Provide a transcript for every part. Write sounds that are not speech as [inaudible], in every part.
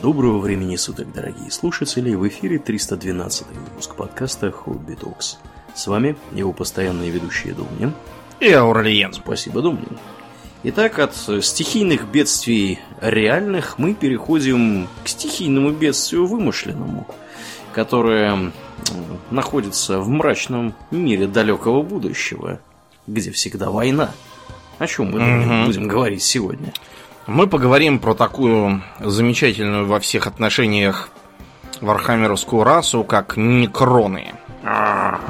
Доброго времени суток, дорогие слушатели! В эфире 312 выпуск подкаста Хобби Токс. С вами его постоянные ведущие Домнин. И Аурлиен. Спасибо, Домнин. Итак, от стихийных бедствий реальных мы переходим к стихийному бедствию вымышленному, которое находится в мрачном мире далекого будущего, где всегда война. О чем мы угу. будем говорить сегодня? Мы поговорим про такую замечательную во всех отношениях вархаммеровскую расу, как некроны. А,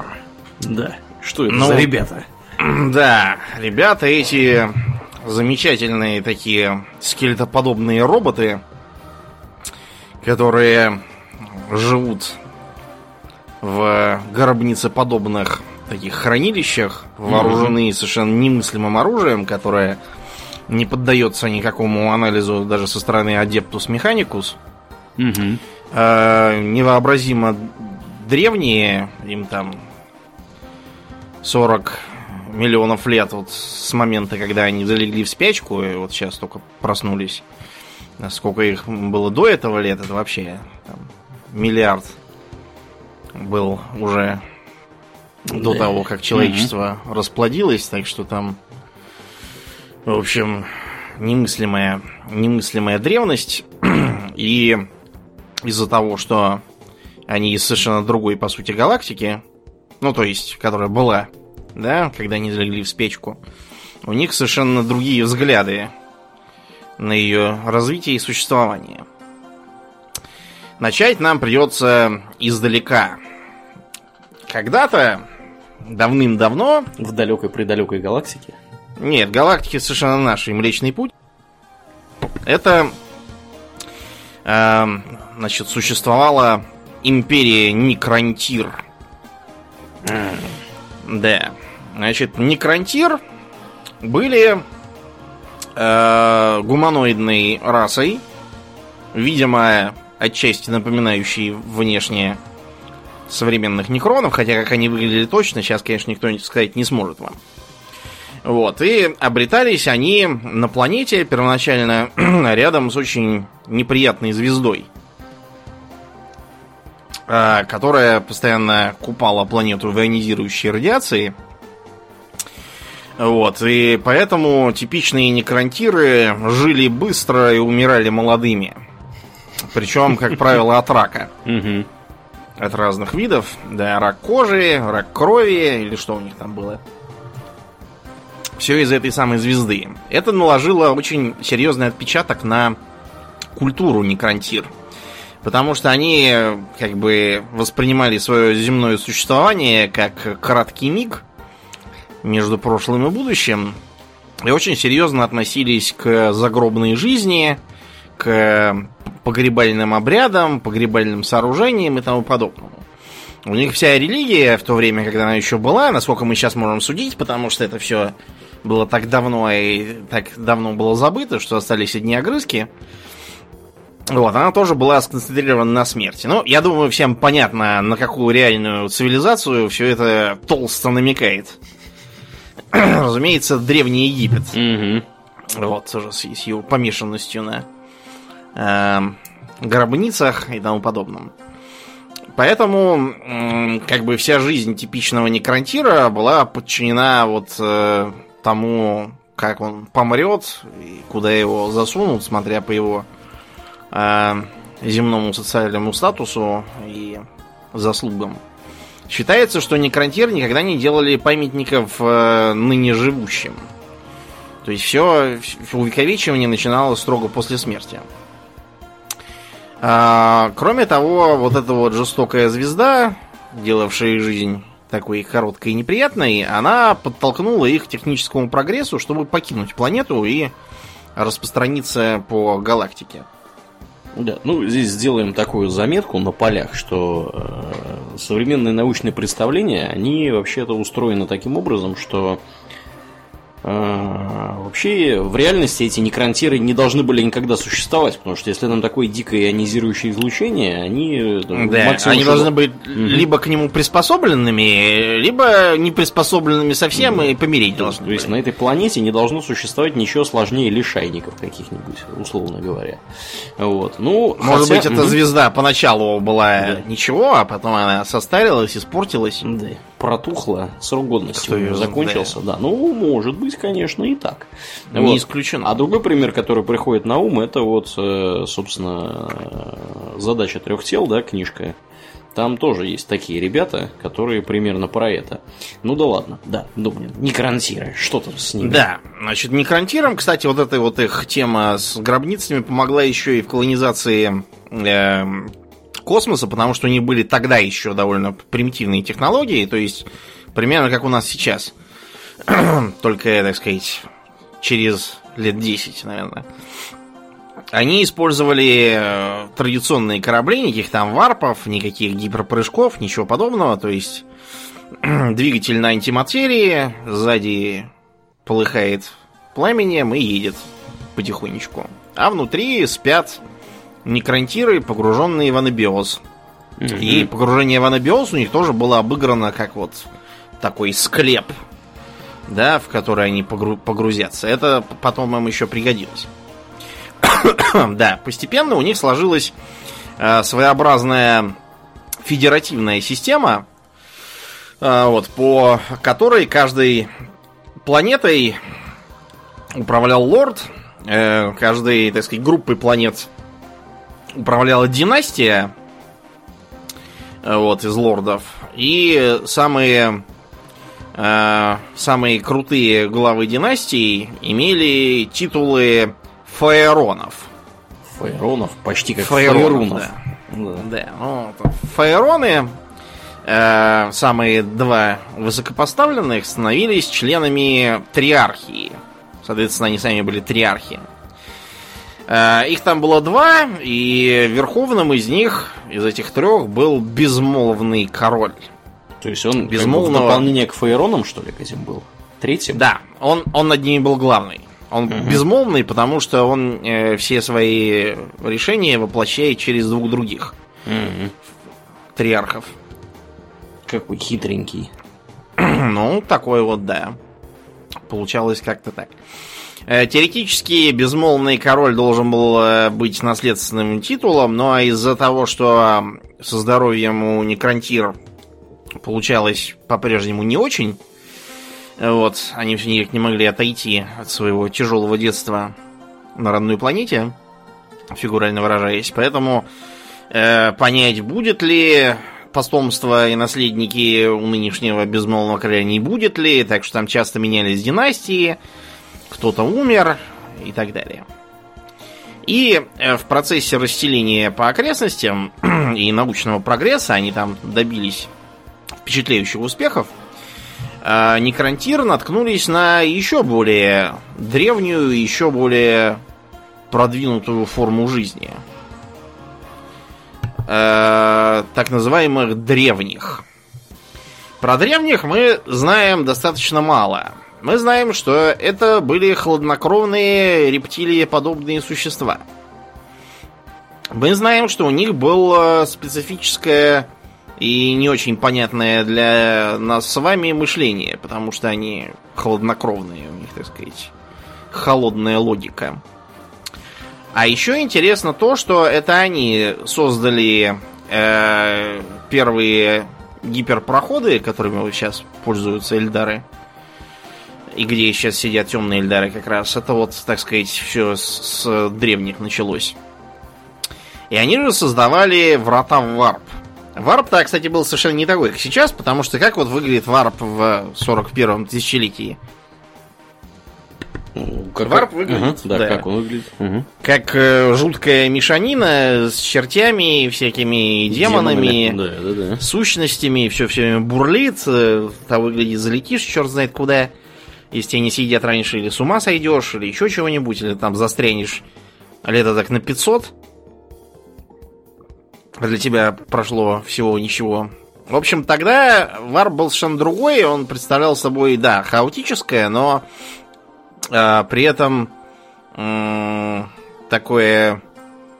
да, что это ну, за ребята? [clears throat] Да, ребята эти замечательные такие скелетоподобные роботы, которые живут в гробницеподобных таких хранилищах, вооружены mm-hmm. совершенно немыслимым оружием, которое не поддается никакому анализу даже со стороны Adeptus Mechanicus. Угу. Э, невообразимо древние, им там 40 миллионов лет вот с момента, когда они залегли в спячку, и вот сейчас только проснулись. Сколько их было до этого лет, это вообще там, миллиард был уже до того, как человечество угу. расплодилось, так что там в общем, немыслимая, немыслимая древность. [clears throat] И из-за того, что они из совершенно другой, по сути, галактики, ну, то есть, которая была, да, когда они залегли в спечку, у них совершенно другие взгляды на ее развитие и существование. Начать нам придется издалека. Когда-то, давным-давно... В далекой-предалекой галактике? Нет, галактики совершенно наши. Млечный путь. Это, э, значит, существовала империя Некрантир. Да. Значит, Некрантир были э, гуманоидной расой, видимо, отчасти напоминающей внешне современных некронов, хотя как они выглядели точно, сейчас, конечно, никто сказать не сможет вам. Вот, и обретались они на планете первоначально [clears throat] рядом с очень неприятной звездой, а, которая постоянно купала планету в ионизирующей радиации. Вот, и поэтому типичные некрантиры жили быстро и умирали молодыми. Причем, как [laughs] правило, от рака. От разных видов. Да, рак кожи, рак крови, или что у них там было. Все из этой самой звезды. Это наложило очень серьезный отпечаток на культуру некрантир. Потому что они как бы воспринимали свое земное существование как краткий миг между прошлым и будущим. И очень серьезно относились к загробной жизни, к погребальным обрядам, погребальным сооружениям и тому подобному. У них вся религия в то время, когда она еще была, насколько мы сейчас можем судить, потому что это все было так давно и так давно было забыто, что остались одни огрызки. Вот, она тоже была сконцентрирована на смерти. Ну, я думаю, всем понятно, на какую реальную цивилизацию все это толсто намекает. [clears throat] Разумеется, Древний Египет. Угу. Вот, тоже с, с его помешанностью на э, гробницах и тому подобном. Поэтому, э, как бы вся жизнь типичного некрантира была подчинена вот э, тому, как он помрет и куда его засунут, смотря по его э, земному социальному статусу и заслугам. Считается, что некрантир никогда не делали памятников э, ныне живущим. То есть все увековечивание начиналось строго после смерти. А, кроме того, вот эта вот жестокая звезда, делавшая жизнь такой короткой и неприятной, она подтолкнула их к техническому прогрессу, чтобы покинуть планету и распространиться по галактике. Да, ну здесь сделаем такую заметку на полях, что э, современные научные представления, они вообще-то устроены таким образом, что вообще, в реальности эти некронтиры не должны были никогда существовать, потому что если там такое дикое ионизирующее излучение, они... Да, они должны быть угу. либо к нему приспособленными, либо не приспособленными совсем и помереть должны. То есть на этой планете не должно существовать ничего сложнее лишайников каких-нибудь, условно говоря. Вот. Ну, Может хотя... быть, эта угу. звезда поначалу была да. ничего, а потом она состарилась, испортилась. Да протухла, срок годности Кто закончился, да. да. Ну, может быть, конечно, и так. Не вот. исключено. А другой пример, который приходит на ум, это вот, э, собственно, задача трех тел, да, книжка. Там тоже есть такие ребята, которые примерно про это. Ну да ладно, да, думаю, некронтиры, что там с ними? Да, значит, некронтирам, кстати, вот эта вот их тема с гробницами помогла еще и в колонизации э, космоса, потому что у них были тогда еще довольно примитивные технологии, то есть примерно как у нас сейчас. [clears throat] Только, так сказать, через лет 10, наверное. Они использовали э, традиционные корабли, никаких там варпов, никаких гиперпрыжков, ничего подобного. То есть [clears throat] двигатель на антиматерии, сзади полыхает пламенем и едет потихонечку. А внутри спят некронтиры, погруженные в анабиоз. Mm-hmm. И погружение в анабиоз у них тоже было обыграно как вот такой склеп, да, в который они погру- погрузятся. Это потом им еще пригодилось. [coughs] да, постепенно у них сложилась э, своеобразная федеративная система, э, вот, по которой каждой планетой управлял лорд, э, каждой, так сказать, группой планет управляла династия э, вот, из лордов. И самые, э, самые крутые главы династий имели титулы фаеронов. Фаеронов? Почти как фаеронов. Да. Да. да. Ну, фаероны, э, самые два высокопоставленных, становились членами триархии. Соответственно, они сами были триархи. Э, их там было два, и верховным из них, из этих трех, был безмолвный король. То есть он безмолвного... дополнение к фаеронам, что ли, к этим был? Третьим? Да, он, он над ними был главный. Он угу. безмолвный, потому что он э, все свои решения воплощает через двух других угу. триархов. Какой хитренький. [clears throat] ну, такой вот, да. Получалось как-то так. Э, теоретически безмолвный король должен был э, быть наследственным титулом, но из-за того, что со здоровьем у Некронтир получалось по-прежнему не очень, вот, они все никак не могли отойти от своего тяжелого детства на родной планете, фигурально выражаясь, поэтому э, понять, будет ли потомство и наследники у нынешнего безмолвного короля не будет ли, так что там часто менялись династии, кто-то умер и так далее. И э, в процессе расселения по окрестностям [clears throat] и научного прогресса они там добились впечатляющих успехов. А Некронтир наткнулись на еще более древнюю, еще более продвинутую форму жизни. Э, так называемых древних. Про древних мы знаем достаточно мало – мы знаем, что это были хладнокровные рептилии подобные существа. Мы знаем, что у них было специфическое и не очень понятное для нас с вами мышление, потому что они хладнокровные, у них, так сказать, холодная логика. А еще интересно то, что это они создали э, первые гиперпроходы, которыми сейчас пользуются Эльдары и где сейчас сидят темные Эльдары как раз, это вот, так сказать, все с, с древних началось. И они же создавали врата в варп. Варп-то, кстати, был совершенно не такой, как сейчас, потому что как вот выглядит варп в 41-м тысячелетии? Как, варп выглядит, угу, да, да, как он выглядит. Угу. Как э, жуткая мешанина с чертями, всякими демонами, демонами да, да, да. сущностями, все все время бурлит, э, там выглядит залетишь, черт знает куда если тебя не съедят раньше, или с ума сойдешь, или еще чего-нибудь, или там застрянешь лет так на 500. А для тебя прошло всего ничего. В общем, тогда варп был совершенно другой. Он представлял собой, да, хаотическое, но А, при этом такое,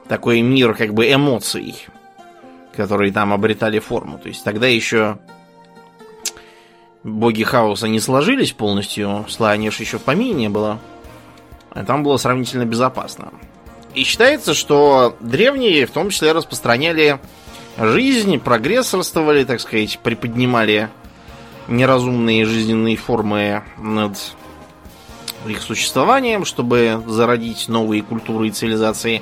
такой мир как бы эмоций, которые там обретали форму. То есть тогда еще боги хаоса не сложились полностью, Сланиш еще в помине не было. А там было сравнительно безопасно. И считается, что древние в том числе распространяли жизнь, прогрессорствовали, так сказать, приподнимали неразумные жизненные формы над их существованием, чтобы зародить новые культуры и цивилизации.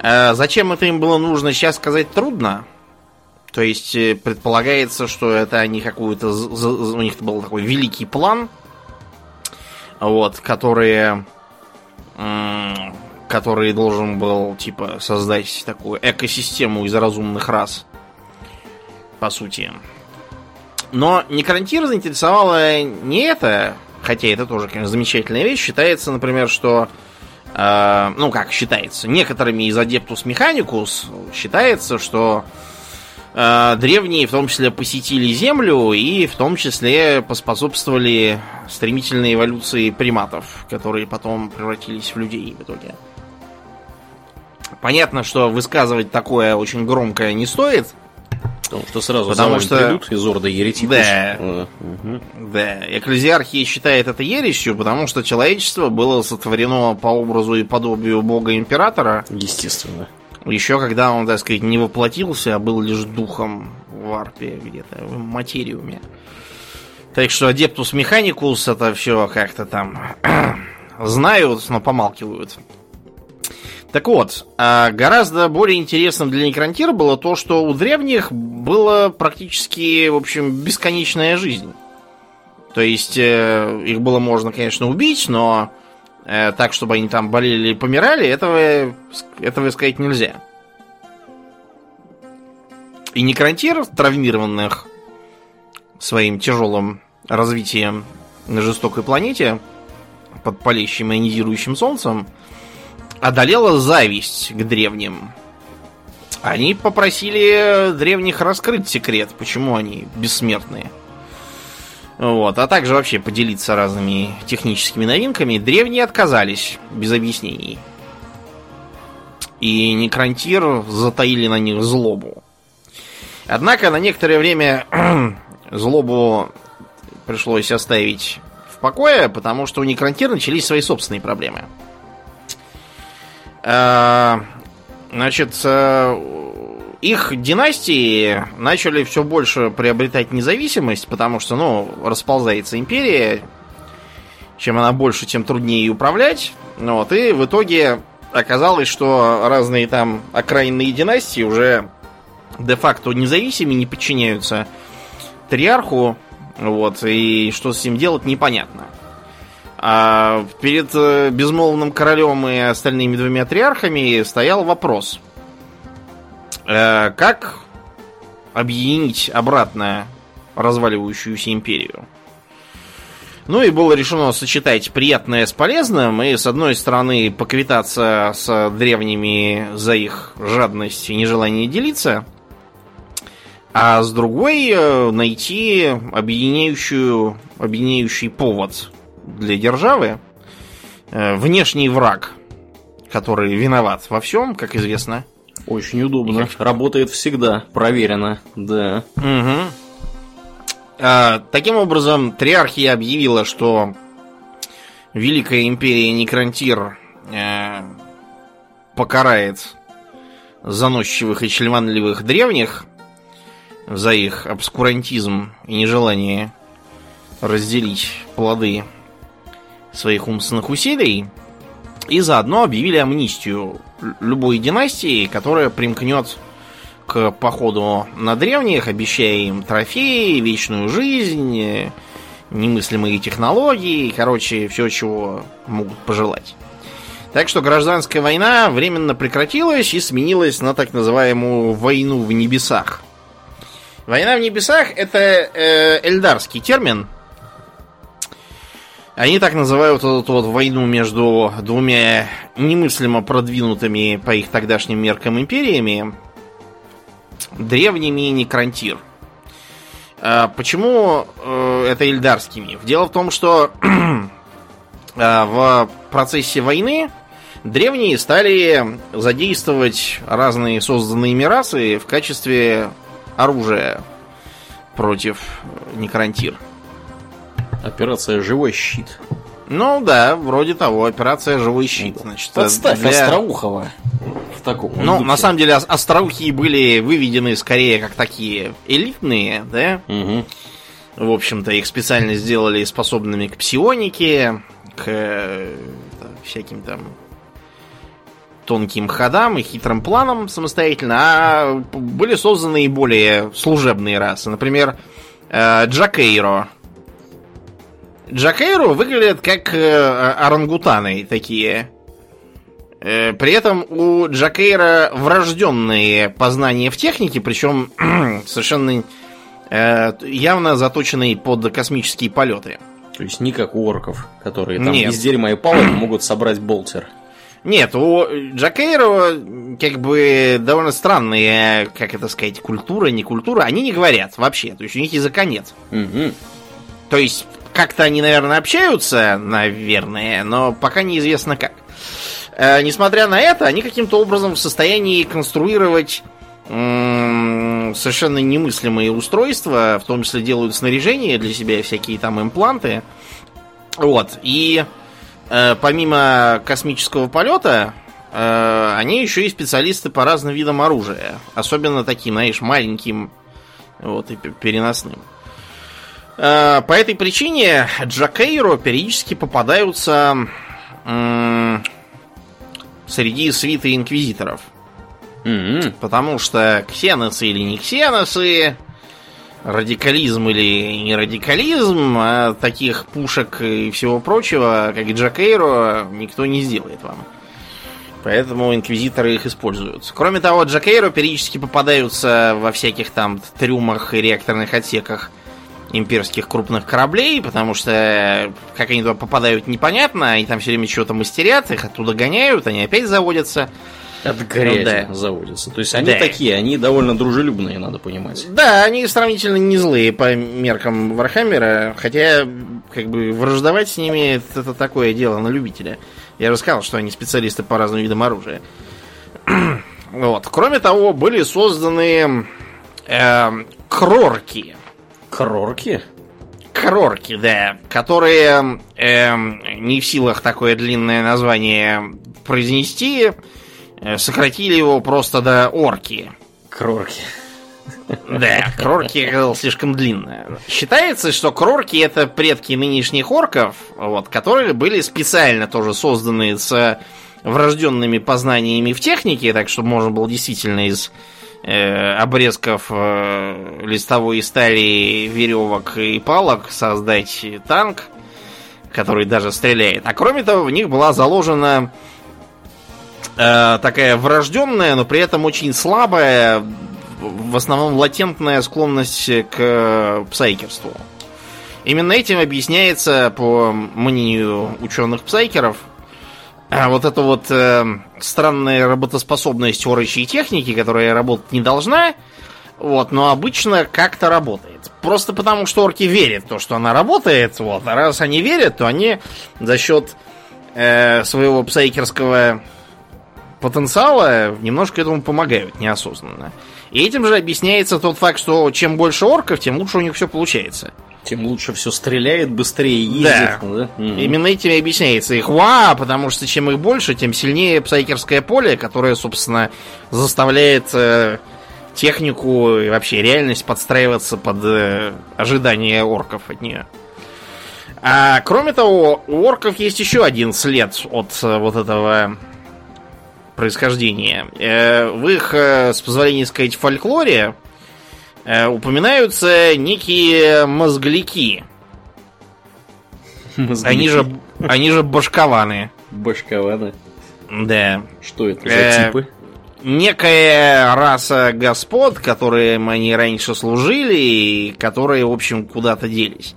А зачем это им было нужно, сейчас сказать трудно. То есть э, предполагается, что это они какую-то... У них был такой великий план, вот, который... Который должен был, типа, создать такую экосистему из разумных рас. По сути. Но Некрантир заинтересовало не это, хотя это тоже, конечно, замечательная вещь. Считается, например, что э, ну как считается, некоторыми из Адептус Механикус считается, что древние в том числе посетили Землю и в том числе поспособствовали стремительной эволюции приматов, которые потом превратились в людей в итоге. Понятно, что высказывать такое очень громкое не стоит, Потому что сразу Потому что... придут из Орда еретикус. Да. Угу. Да. Экклезиархия считает это ересью, потому что человечество было сотворено по образу и подобию бога-императора. Естественно. Еще когда он, так сказать, не воплотился, а был лишь духом в арпе где-то, в материуме. Так что Адептус Механикус это все как-то там [clears throat] знают, но помалкивают. Так вот, а гораздо более интересным для некрантира было то, что у древних было практически, в общем, бесконечная жизнь. То есть э, их было можно, конечно, убить, но э, так, чтобы они там болели или помирали, этого, этого сказать нельзя. И некрантир, травмированных своим тяжелым развитием на жестокой планете под палящим ионизирующим солнцем, одолела зависть к древним. Они попросили древних раскрыть секрет, почему они бессмертные. Вот, а также вообще поделиться разными техническими новинками. Древние отказались без объяснений. И Некрантир затаили на них злобу. Однако на некоторое время [clears throat] злобу пришлось оставить в покое, потому что у Некрантира начались свои собственные проблемы. Э, значит, э, их династии начали все больше приобретать независимость, потому что, ну, расползается империя. Чем она больше, тем труднее ее управлять. Вот, и в итоге оказалось, что разные там окраинные династии уже де-факто независимы, не подчиняются триарху. Вот, и что с этим делать, непонятно. А перед э, безмолвным королем и остальными двумя триархами стоял вопрос. Э, как объединить обратно разваливающуюся империю? Ну и было решено сочетать приятное с полезным и с одной стороны поквитаться с древними за их жадность и нежелание делиться, а с другой э, найти объединяющую, объединяющий повод для державы э, внешний враг, который виноват во всем, как известно. Очень удобно. Как... Работает всегда, проверено, да. Угу. А, таким образом, Триархия объявила, что Великая империя Некрантир э, покарает заносчивых и членванливых древних за их обскурантизм и нежелание разделить плоды своих умственных усилий и заодно объявили амнистию любой династии, которая примкнет к походу на древних, обещая им трофеи, вечную жизнь, немыслимые технологии, короче, все, чего могут пожелать. Так что гражданская война временно прекратилась и сменилась на так называемую войну в небесах. Война в небесах это э, эльдарский термин, они так называют эту вот войну между двумя немыслимо продвинутыми по их тогдашним меркам империями, древними некрантир. А почему э, это ильдарскими? Дело в том, что э, [clears throat] в процессе войны древние стали задействовать разные созданные мирасы в качестве оружия против некрантир. Операция «Живой щит». Ну да, вроде того, операция «Живой щит». Ну, Значит, Подставь для... Остроухова в таком. Ну, на самом деле, Остроухие были выведены скорее как такие элитные, да? Угу. В общем-то, их специально сделали способными к псионике, к э, всяким там тонким ходам и хитрым планам самостоятельно, а были созданы и более служебные расы. Например, э, Джакейро. Джакейро выглядят как э, орангутаны такие. Э, при этом у Джакейра врожденные познания в технике, причем [clears throat] совершенно явно заточенные под космические полеты. То есть не как у орков, которые там Нет. из дерьма и палок могут собрать болтер. Нет, у Джакейро как бы довольно странные, как это сказать, культура, не культура. Они не говорят вообще, то есть у них языка нет. Угу. То есть как-то они, наверное, общаются, наверное, но пока неизвестно как. Э, несмотря на это, они каким-то образом в состоянии конструировать совершенно немыслимые устройства, в том числе делают снаряжение для себя, всякие там импланты. Вот. И Э, помимо космического полета, э, они еще и специалисты по разным видам оружия. Особенно таким, знаешь, маленьким вот, и переносным. Э, по этой причине Джакейро периодически попадаются среди свиты инквизиторов. Mm-hmm. Потому что ксеносы или не ксеносы, радикализм или не радикализм, а таких пушек и всего прочего, как Джакейро, никто не сделает вам. Поэтому инквизиторы их используют. Кроме того, Джакейро периодически попадаются во всяких там трюмах и реакторных отсеках имперских крупных кораблей, потому что как они туда попадают непонятно, они там все время что-то мастерят, их оттуда гоняют, они опять заводятся. От грязи ну, да. заводятся. То есть они да. такие, они довольно дружелюбные, надо понимать. Да, они сравнительно не злые по меркам Вархаммера, хотя как бы враждовать с ними это такое дело на любителя. Я же сказал, что они специалисты по разным видам оружия. [clears throat] вот. Кроме того, были созданы э, крорки. Крорки? Крорки, да, которые э, не в силах такое длинное название произнести, Э, сократили его просто до орки. Крорки. Да, крорки оказалось слишком длинное. Считается, что крорки это предки нынешних орков, вот, которые были специально тоже созданы с врожденными познаниями в технике, так что можно было действительно из э, обрезков э, листовой стали, веревок и палок создать танк, который даже стреляет. А кроме того, в них была заложена э, такая врожденная, но при этом очень слабая, в основном латентная склонность к псайкерству. Именно этим объясняется, по мнению ученых-псайкеров, э, вот эта вот э, странная работоспособность орочей техники, которая работать не должна, вот, но обычно как-то работает. Просто потому, что орки верят в то, что она работает, вот, а раз они верят, то они за счет э, своего псайкерского потенциала немножко этому помогают неосознанно. И этим же объясняется тот факт, что чем больше орков, тем лучше у них все получается. Тем лучше все стреляет, быстрее ездит. Да. да? Mm-hmm. Именно этим и объясняется их ва, потому что чем их больше, тем сильнее псайкерское поле, которое, собственно, заставляет э, технику и вообще реальность подстраиваться под э, ожидания орков от нее. А кроме того, у орков есть еще один след от э, вот этого происхождения. Э, в их, э, с позволения сказать, фольклоре упоминаются некие мозгляки. мозгляки. Они же, они же башкованы. Башкованы? Да. Что это за типы? некая раса господ, которым они раньше служили, и которые, в общем, куда-то делись.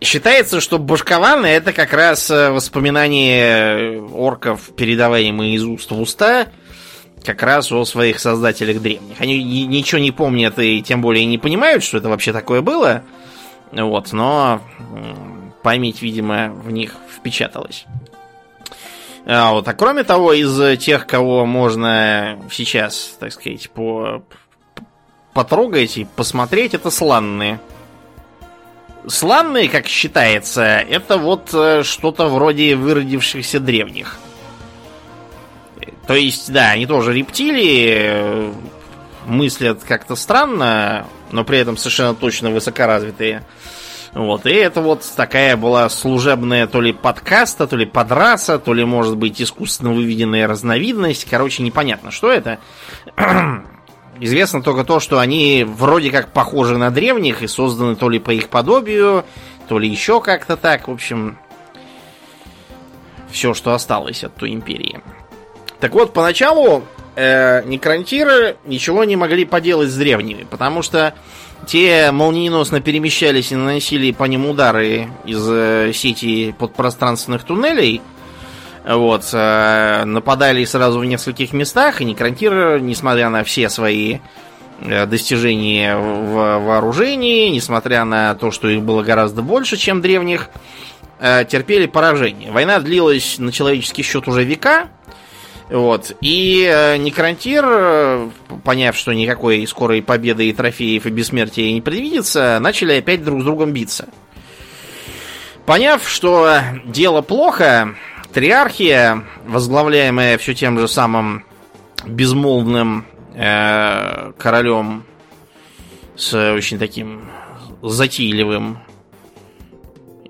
Считается, что башкованы это как раз э, воспоминания орков, передаваемые из уст в уста, как раз о своих создателях древних. Они ничего не помнят и тем более не понимают, что это вообще такое было. Вот, но память, видимо, в них впечаталась. А, вот, а кроме того, из тех, кого можно сейчас, так сказать, по, потрогать и посмотреть, это сланные. Сланные, как считается, это вот э, что-то вроде выродившихся древних. То есть, да, они тоже рептилии, мыслят как-то странно, но при этом совершенно точно высокоразвитые. Вот, и это вот такая была служебная то ли подкаста, то ли подраса, то ли, может быть, искусственно выведенная разновидность. Короче, непонятно, что это. [clears throat] Известно только то, что они вроде как похожи на древних и созданы то ли по их подобию, то ли еще как-то так. В общем, все, что осталось от той империи. Так вот, поначалу э, некрантиры ничего не могли поделать с древними, потому что те молниеносно перемещались и наносили по ним удары из э, сети подпространственных туннелей. Вот, э, нападали сразу в нескольких местах, и некрантиры, несмотря на все свои э, достижения в вооружении, несмотря на то, что их было гораздо больше, чем древних, э, терпели поражение. Война длилась на человеческий счет уже века, вот. И э, Некрантир, э, поняв, что никакой скорой победы и трофеев и бессмертия не предвидится, начали опять друг с другом биться. Поняв, что дело плохо, Триархия, возглавляемая все тем же самым безмолвным э, королем с очень таким затейливым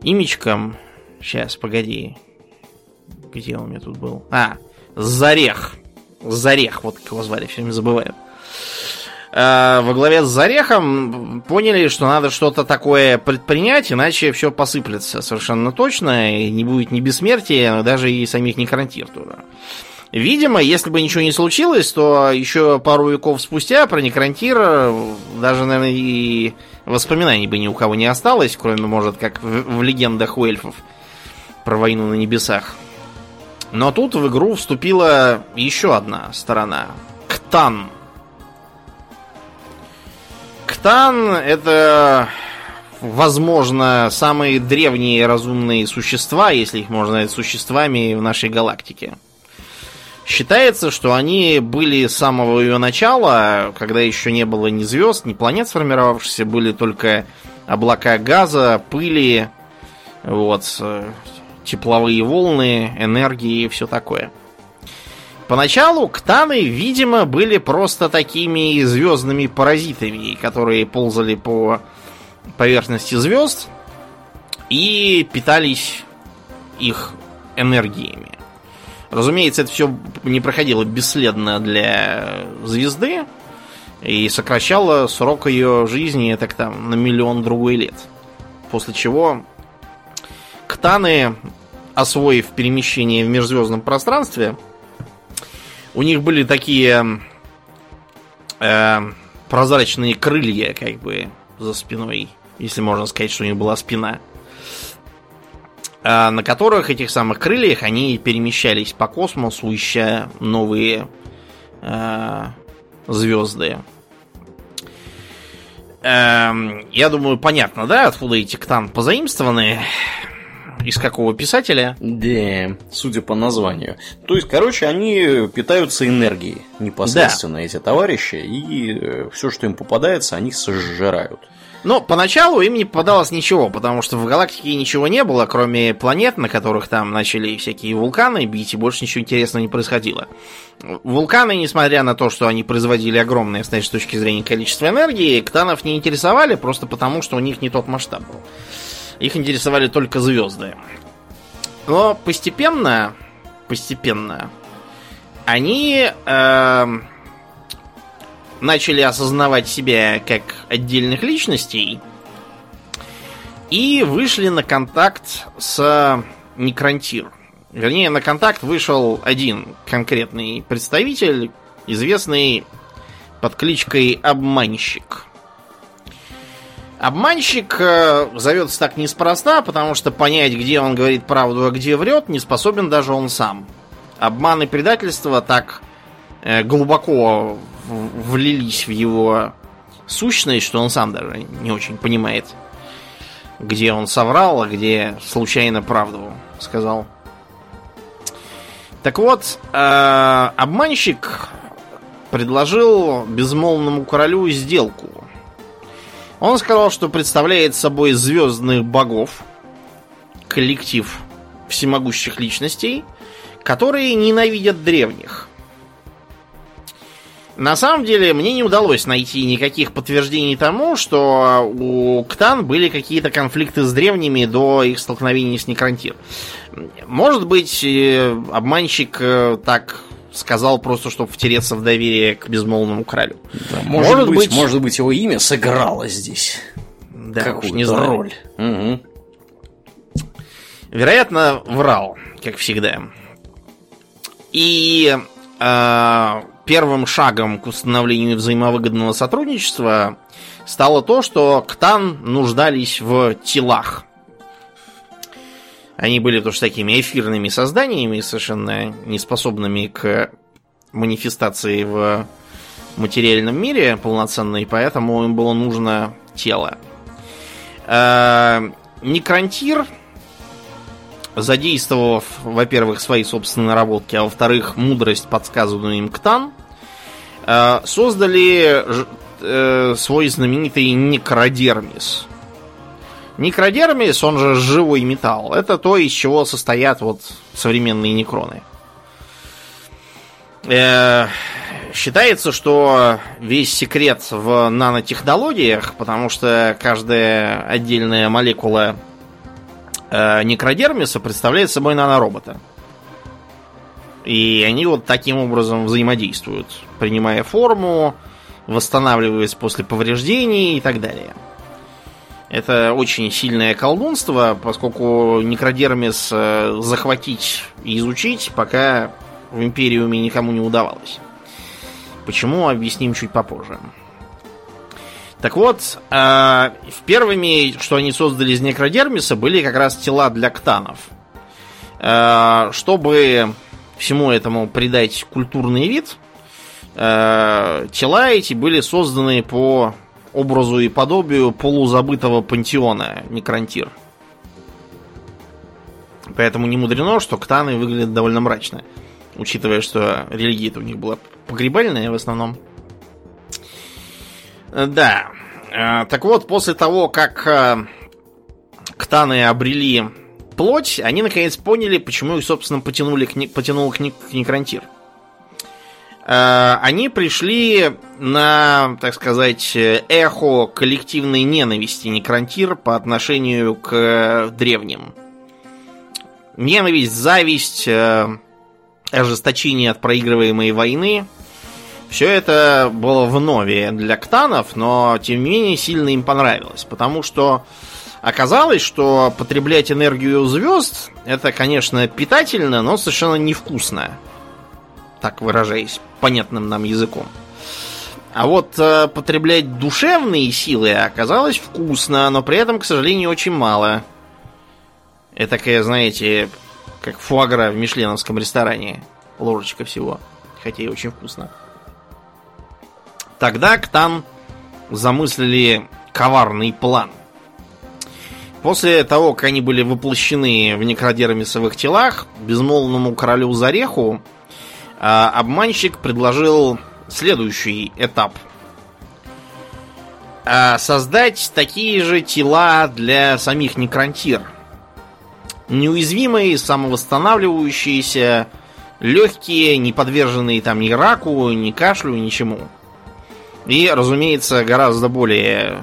имечком. Сейчас, погоди. Где он у меня тут был? А, Зарех. Зарех, вот как его звали, все время забываю. Э, во главе с Зарехом поняли, что надо что-то такое предпринять, иначе все посыплется совершенно точно, и не будет ни бессмертия, даже и самих некрантир тоже. Видимо, если бы ничего не случилось, то еще пару веков спустя про некрантир даже, наверное, и воспоминаний бы ни у кого не осталось, кроме, может, как в, в легендах у эльфов про войну на небесах. Но тут в игру вступила еще одна сторона. Ктан. Ктан это, возможно, самые древние разумные существа, если их можно назвать существами в нашей галактике. Считается, что они были с самого ее начала, когда еще не было ни звезд, ни планет сформировавшихся, были только облака газа, пыли, вот, тепловые волны, энергии и все такое. Поначалу ктаны, видимо, были просто такими звездными паразитами, которые ползали по поверхности звезд и питались их энергиями. Разумеется, это все не проходило бесследно для звезды и сокращало срок ее жизни так там на миллион другой лет. После чего ктаны освоив перемещение в межзвездном пространстве, у них были такие э, прозрачные крылья, как бы, за спиной, если можно сказать, что у них была спина, э, на которых этих самых крыльях они перемещались по космосу, ища новые э, звезды. Э, я думаю, понятно, да, откуда эти ктан позаимствованы из какого писателя? Да, судя по названию. То есть, короче, они питаются энергией непосредственно, да. эти товарищи, и э, все, что им попадается, они сожрают. Но поначалу им не попадалось ничего, потому что в галактике ничего не было, кроме планет, на которых там начали всякие вулканы бить, и больше ничего интересного не происходило. Вулканы, несмотря на то, что они производили огромное, с нашей точки зрения, количество энергии, ктанов не интересовали, просто потому, что у них не тот масштаб был. Их интересовали только звезды. Но постепенно, постепенно, они э, начали осознавать себя как отдельных личностей и вышли на контакт с Некрантир. Вернее, на контакт вышел один конкретный представитель, известный под кличкой Обманщик. Обманщик э, зовется так неспроста, потому что понять, где он говорит правду, а где врет, не способен даже он сам. Обман и предательство так э, глубоко влились в его сущность, что он сам даже не очень понимает, где он соврал, а где случайно правду сказал. Так вот, э, обманщик предложил безмолвному королю сделку. Он сказал, что представляет собой звездных богов, коллектив всемогущих личностей, которые ненавидят древних. На самом деле, мне не удалось найти никаких подтверждений тому, что у Ктан были какие-то конфликты с древними до их столкновения с Некрантир. Может быть, э, обманщик э, так сказал просто, чтобы втереться в доверие к безмолвному королю. Да, может, может быть, быть, может быть, его имя сыграло здесь. Да, Какую не знаю. роль. Угу. Вероятно, врал, как всегда. И э, первым шагом к установлению взаимовыгодного сотрудничества стало то, что Ктан нуждались в телах. Они были тоже такими эфирными созданиями, совершенно неспособными к манифестации в материальном мире полноценной, поэтому им было нужно тело. Э, Некрантир, задействовав, во-первых, свои собственные наработки, а во-вторых, мудрость, подсказанную им Ктан, э, создали э, свой знаменитый некродермис. Некродермис, он же живой металл, это то, из чего состоят вот современные некроны. Э, считается, что весь секрет в нанотехнологиях, потому что каждая отдельная молекула э, некродермиса представляет собой наноробота. И они вот таким образом взаимодействуют, принимая форму, восстанавливаясь после повреждений и так далее. Это очень сильное колдунство, поскольку некродермис э, захватить и изучить пока в Империуме никому не удавалось. Почему, объясним чуть попозже. Так вот, э, первыми, что они создали из некродермиса, были как раз тела для ктанов. Э, чтобы всему этому придать культурный вид, э, тела эти были созданы по образу и подобию полузабытого пантеона Некрантир. Поэтому не мудрено, что ктаны выглядят довольно мрачно. Учитывая, что религия-то у них была погребальная в основном. Да. Э, так вот, после того, как э, ктаны обрели плоть, они наконец поняли, почему их, собственно, потянули к, не, потянул к, не, к некрантир. Э, они пришли на, так сказать, эхо коллективной ненависти Некрантир по отношению к древним. Ненависть, зависть, э, ожесточение от проигрываемой войны. Все это было в нове для ктанов, но тем не менее сильно им понравилось, потому что оказалось, что потреблять энергию звезд это, конечно, питательно, но совершенно невкусно так выражаясь понятным нам языком. А вот э, потреблять душевные силы оказалось вкусно, но при этом, к сожалению, очень мало. Это такая, знаете, как фуагра в мишленовском ресторане. Ложечка всего. Хотя и очень вкусно. Тогда Ктан замыслили коварный план. После того, как они были воплощены в некродермисовых телах, безмолвному королю Зареху обманщик предложил следующий этап. А создать такие же тела для самих некрантир. Неуязвимые, самовосстанавливающиеся, легкие, не подверженные там ни раку, ни кашлю, ничему. И, разумеется, гораздо более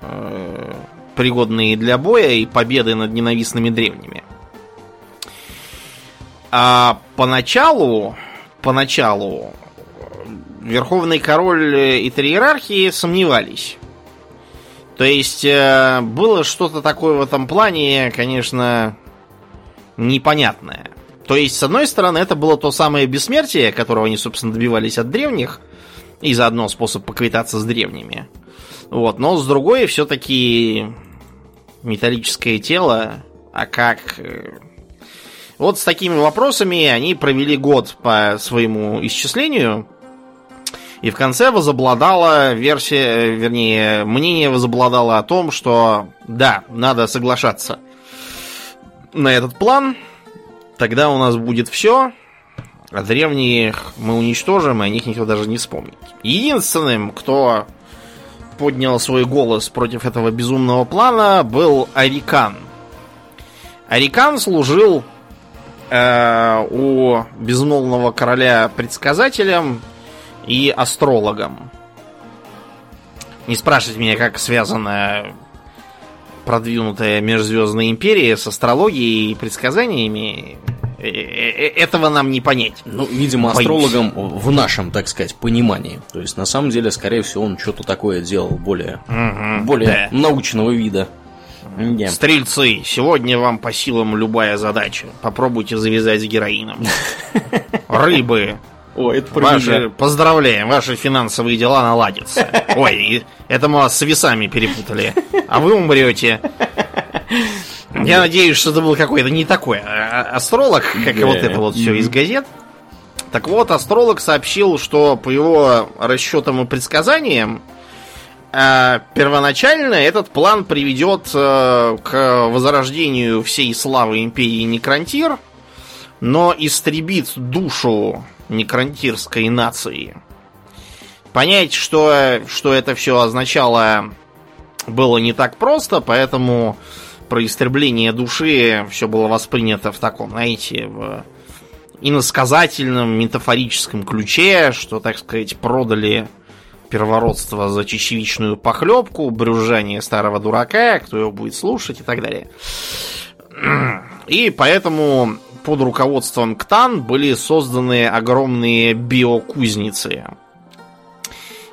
э, пригодные для боя и победы над ненавистными древними. А поначалу поначалу Верховный Король и три иерархии сомневались. То есть э, было что-то такое в этом плане, конечно, непонятное. То есть, с одной стороны, это было то самое бессмертие, которого они, собственно, добивались от древних, и заодно способ поквитаться с древними. Вот, но с другой, все-таки металлическое тело, а как э, вот с такими вопросами они провели год по своему исчислению. И в конце возобладала версия, вернее, мнение возобладало о том, что да, надо соглашаться на этот план. Тогда у нас будет все. А древних мы уничтожим, и о них никто даже не вспомнит. Единственным, кто поднял свой голос против этого безумного плана, был Арикан. Арикан служил э, у безмолвного короля предсказателем и астрологом. Не спрашивайте меня, как связана продвинутая межзвездная империя с астрологией и предсказаниями. Э, э, этого нам не понять. Ну, видимо, Боюсь. астрологом в нашем, так сказать, понимании. То есть, на самом деле, скорее всего, он что-то такое делал более, угу, более да. научного вида. Yeah. Стрельцы, сегодня вам по силам любая задача. Попробуйте завязать с героином. [laughs] Рыбы, о, это про ваши, меня. Поздравляем, ваши финансовые дела наладятся. [laughs] Ой, это мы вас с весами перепутали. А вы умрете. Я надеюсь, что это был какой-то не такой а, а, астролог, как и вот это вот все из газет. Так вот, астролог сообщил, что по его расчетам и предсказаниям, первоначально этот план приведет к возрождению всей славы империи Некрантир, но истребит душу некрантирской нации. Понять, что, что это все означало, было не так просто, поэтому про истребление души все было воспринято в таком, знаете, в иносказательном, метафорическом ключе, что, так сказать, продали первородство за чечевичную похлебку, брюзжание старого дурака, кто его будет слушать и так далее. [clears throat] И поэтому под руководством КТАН были созданы огромные биокузницы.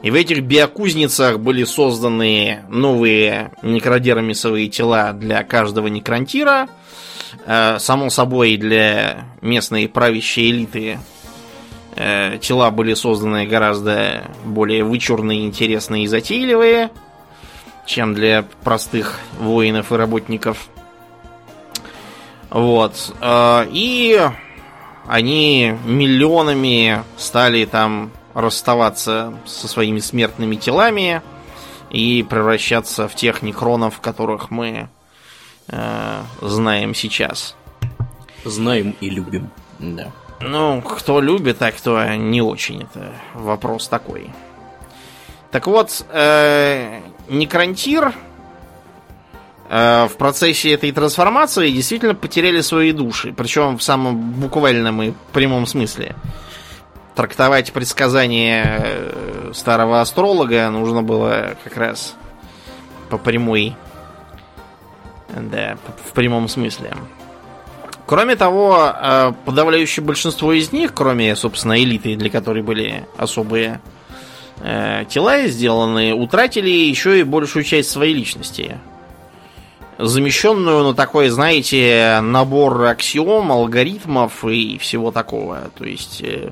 И в этих биокузницах были созданы новые некродермисовые тела для каждого некрантира. Э, само собой, для местной правящей элиты тела были созданы гораздо более вычурные, интересные и затейливые, чем для простых воинов и работников. Вот. Э, и они миллионами стали там расставаться со своими смертными телами и превращаться в тех некронов, которых мы э, знаем сейчас. Знаем и любим. Да. Ну, кто любит, а кто не очень, это вопрос такой. Так вот, э, Некрантир Э, в процессе этой трансформации действительно потеряли свои души. Причем в самом буквальном и прямом смысле. Трактовать предсказания э, старого астролога нужно было как раз по прямой. Да, в прямом смысле. Кроме того, э, подавляющее большинство из них, кроме, собственно, элиты, для которой были особые тела сделаны, утратили еще и большую часть своей личности замещенную на такой, знаете, набор аксиом, алгоритмов и всего такого. То есть э,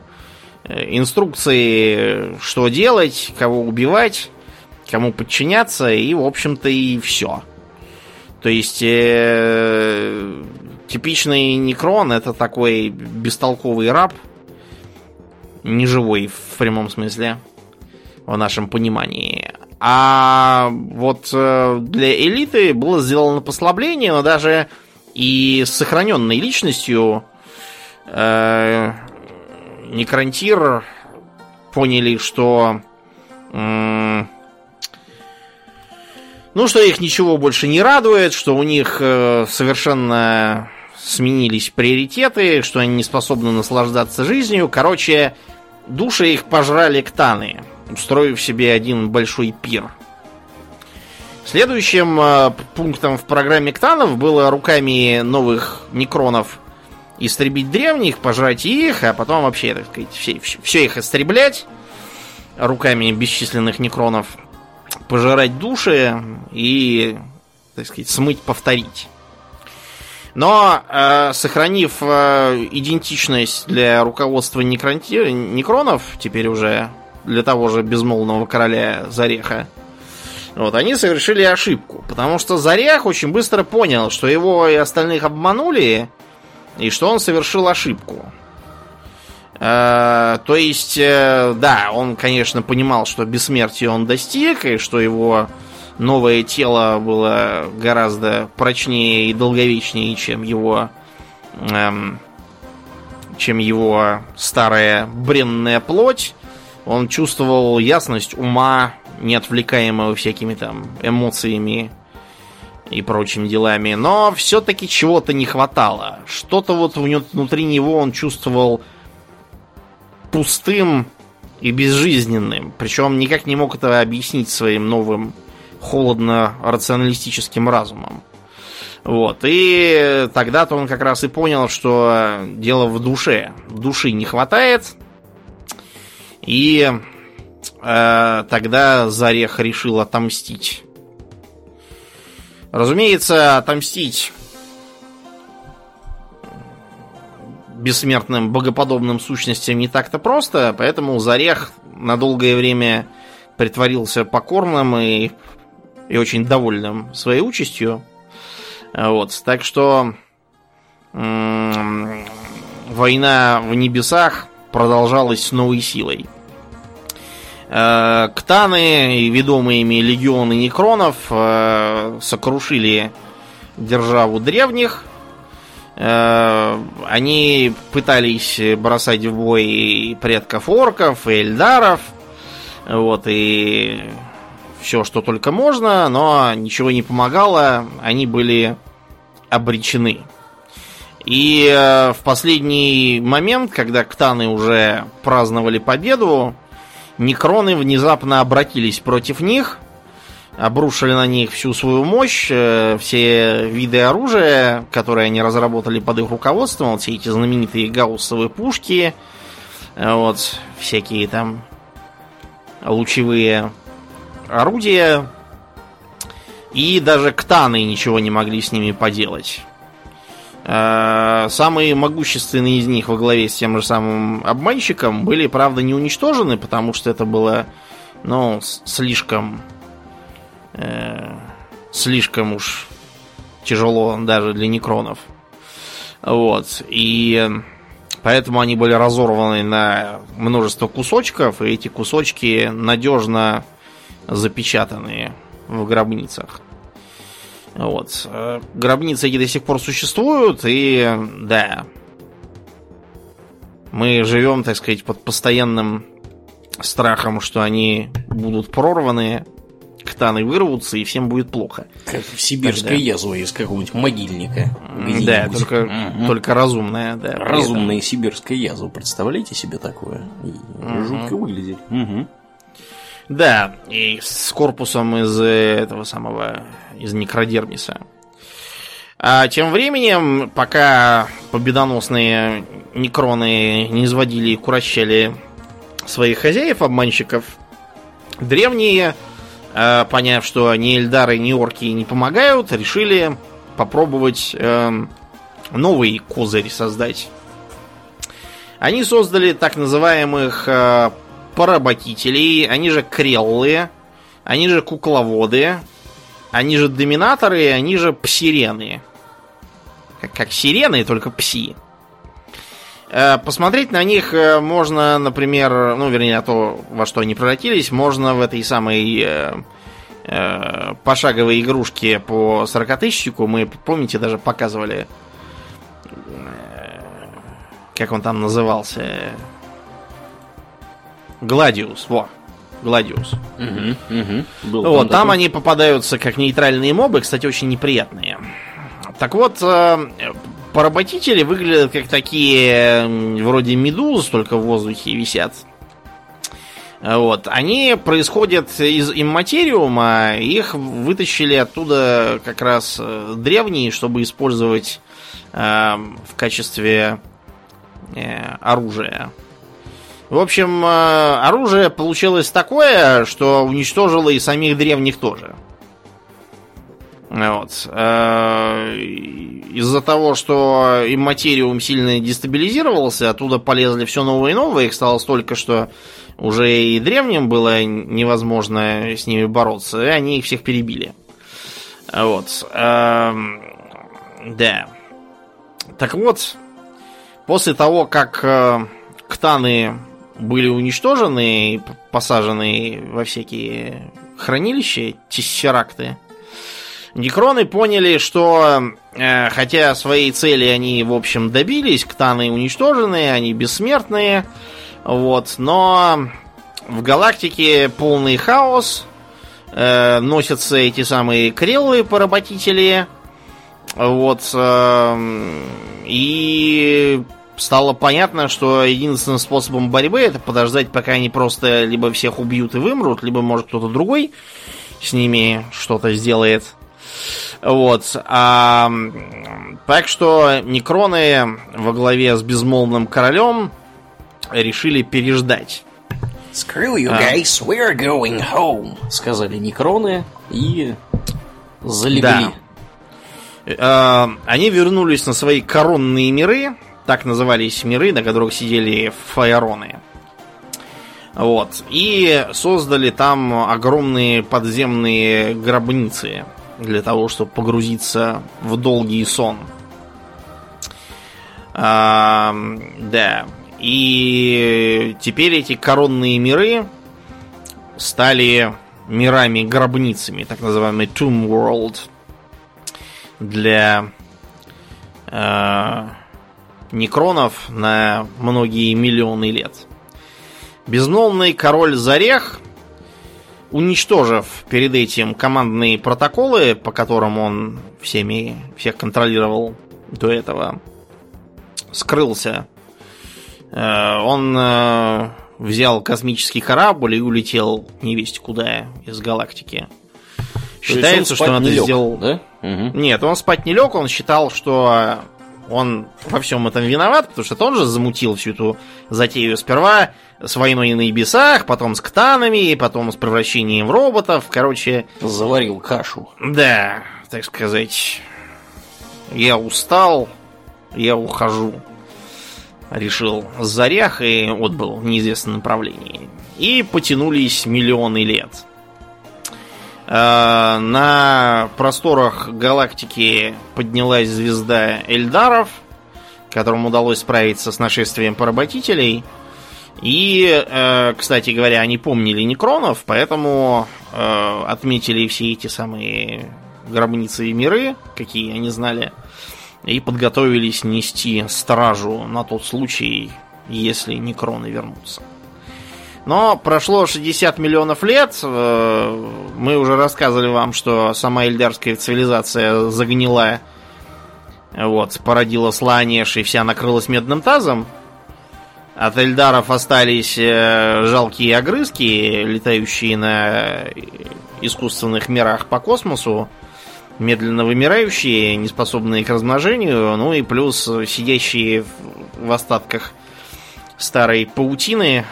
э, инструкции, что делать, кого убивать, кому подчиняться, и, в общем-то, и все. То есть э, типичный некрон это такой бестолковый раб, неживой в прямом смысле, в нашем понимании. А вот э, для элиты было сделано послабление, но даже и с сохраненной личностью э, Некрантир поняли, что э, ну, что их ничего больше не радует, что у них э, совершенно сменились приоритеты, что они не способны наслаждаться жизнью. Короче, души их пожрали ктаны устроив себе один большой пир. Следующим э, пунктом в программе Ктанов было руками новых некронов истребить древних, пожрать их, а потом вообще, так сказать, все, все их истреблять руками бесчисленных некронов, пожирать души и, так сказать, смыть, повторить. Но, э, сохранив э, идентичность для руководства некронти... некронов, теперь уже для того же безмолвного короля Зареха, вот, они совершили ошибку. Потому что Зарех очень быстро понял, что его и остальных обманули, и что он совершил ошибку. Э, то есть, э, да, он, конечно, понимал, что бессмертия он достиг, и что его новое тело было гораздо прочнее и долговечнее, чем его эм, чем его старая бренная плоть. Он чувствовал ясность ума, не отвлекаемого всякими там эмоциями и прочими делами. Но все-таки чего-то не хватало. Что-то вот внутри него он чувствовал пустым и безжизненным. Причем никак не мог этого объяснить своим новым холодно-рационалистическим разумом. Вот. И тогда-то он как раз и понял, что дело в душе. Души не хватает. И э, тогда Зарех решил отомстить. Разумеется, отомстить бессмертным богоподобным сущностям не так-то просто, поэтому Зарех на долгое время притворился покорным и, и очень довольным своей участью. Вот, так что война в небесах продолжалась с новой силой. Э, Ктаны, ведомыми легионы некронов, э, сокрушили державу древних. Э, они пытались бросать в бой предков орков, и эльдаров. Вот, и все, что только можно, но ничего не помогало, они были обречены. И э, в последний момент, когда ктаны уже праздновали победу, некроны внезапно обратились против них, обрушили на них всю свою мощь, э, все виды оружия, которые они разработали под их руководством, вот все эти знаменитые гауссовые пушки, э, вот всякие там лучевые орудия. И даже ктаны ничего не могли с ними поделать. Э, самые могущественные из них во главе с тем же самым обманщиком были, правда, не уничтожены, потому что это было, ну, слишком, э, слишком уж тяжело даже для некронов. Вот. И поэтому они были разорваны на множество кусочков, и эти кусочки надежно запечатанные в гробницах. Вот. Гробницы эти до сих пор существуют, и да. Мы живем, так сказать, под постоянным страхом, что они будут прорваны, ктаны вырвутся, и всем будет плохо. Как сибирская Тогда... язва из какого-нибудь могильника. Да, только, угу. только разумная, да. Разумная сибирская язва. Представляете себе такое? Угу. Жутко выглядит. Угу. Да, и с корпусом из этого самого, из некродермиса. А тем временем, пока победоносные некроны не изводили и курощали своих хозяев-обманщиков, древние, э, поняв, что ни Эльдары, ни Орки не помогают, решили попробовать э, новый козырь создать. Они создали так называемых э, поработителей, они же креллы, они же кукловоды, они же доминаторы, они же псирены. Как, как сирены, только пси. Э, посмотреть на них э, можно, например, ну, вернее, на то, во что они превратились, можно в этой самой э, пошаговой игрушке по 40 тысячику. Мы, помните, даже показывали, как он там назывался, Гладиус, во. Гладиус. Угу, угу. Был вот, там, такой. они попадаются как нейтральные мобы, кстати, очень неприятные. Так вот, поработители выглядят как такие вроде медуз, только в воздухе висят. Вот. Они происходят из имматериума, их вытащили оттуда как раз э, древние, чтобы использовать э, в качестве э, оружия. В общем, э, оружие получилось такое, что уничтожило и самих древних тоже. Вот. Э, из-за того, что имматериум сильно дестабилизировался, оттуда полезли все новые и новые, их стало столько, что уже и древним было невозможно с ними бороться, и они их всех перебили. Вот. Эм, да. Так вот, после того, как э, ктаны были уничтожены, посажены во всякие хранилища, тессеракты, Некроны поняли, что э, хотя своей цели они, в общем, добились, ктаны уничтожены, они бессмертные, вот, но в галактике полный хаос, э, носятся эти самые креллы-поработители, вот, э, и стало понятно, что единственным способом борьбы это подождать, пока они просто либо всех убьют и вымрут, либо, может, кто-то другой с ними что-то сделает. Вот. А, так что некроны во главе с безмолвным королем решили переждать. Screw you guys, we're going home, сказали некроны и залегли. Да. А, они вернулись на свои коронные миры, так назывались миры, на которых сидели фаероны. Вот. И создали там огромные подземные гробницы для того, чтобы погрузиться в долгий сон. А, да. И теперь эти коронные миры стали мирами-гробницами, так называемый Tomb World, для э, некронов на многие миллионы лет. Безмолвный король Зарех – уничтожив перед этим командные протоколы, по которым он всеми всех контролировал до этого, скрылся. Э, он э, взял космический корабль и улетел не весть куда из галактики. Считается, что он это лег, сделал. Да? Угу. Нет, он спать не лег, он считал, что он во всем этом виноват, потому что он же замутил всю эту затею. Сперва с войной на небесах, потом с ктанами, потом с превращением в роботов. Короче... Заварил кашу. Да, так сказать. Я устал, я ухожу. Решил зарях и отбыл в неизвестном направлении. И потянулись миллионы лет. Э, на просторах галактики поднялась звезда Эльдаров, которым удалось справиться с нашествием поработителей – и, э, кстати говоря, они помнили некронов, поэтому э, отметили все эти самые гробницы и миры, какие они знали, и подготовились нести стражу на тот случай, если некроны вернутся. Но прошло 60 миллионов лет, э, мы уже рассказывали вам, что сама эльдарская цивилизация загнила, вот, породила сланеш и вся накрылась медным тазом, от Эльдаров остались э, жалкие огрызки, летающие на искусственных мирах по космосу, медленно вымирающие, неспособные к размножению, ну и плюс сидящие в остатках старой паутины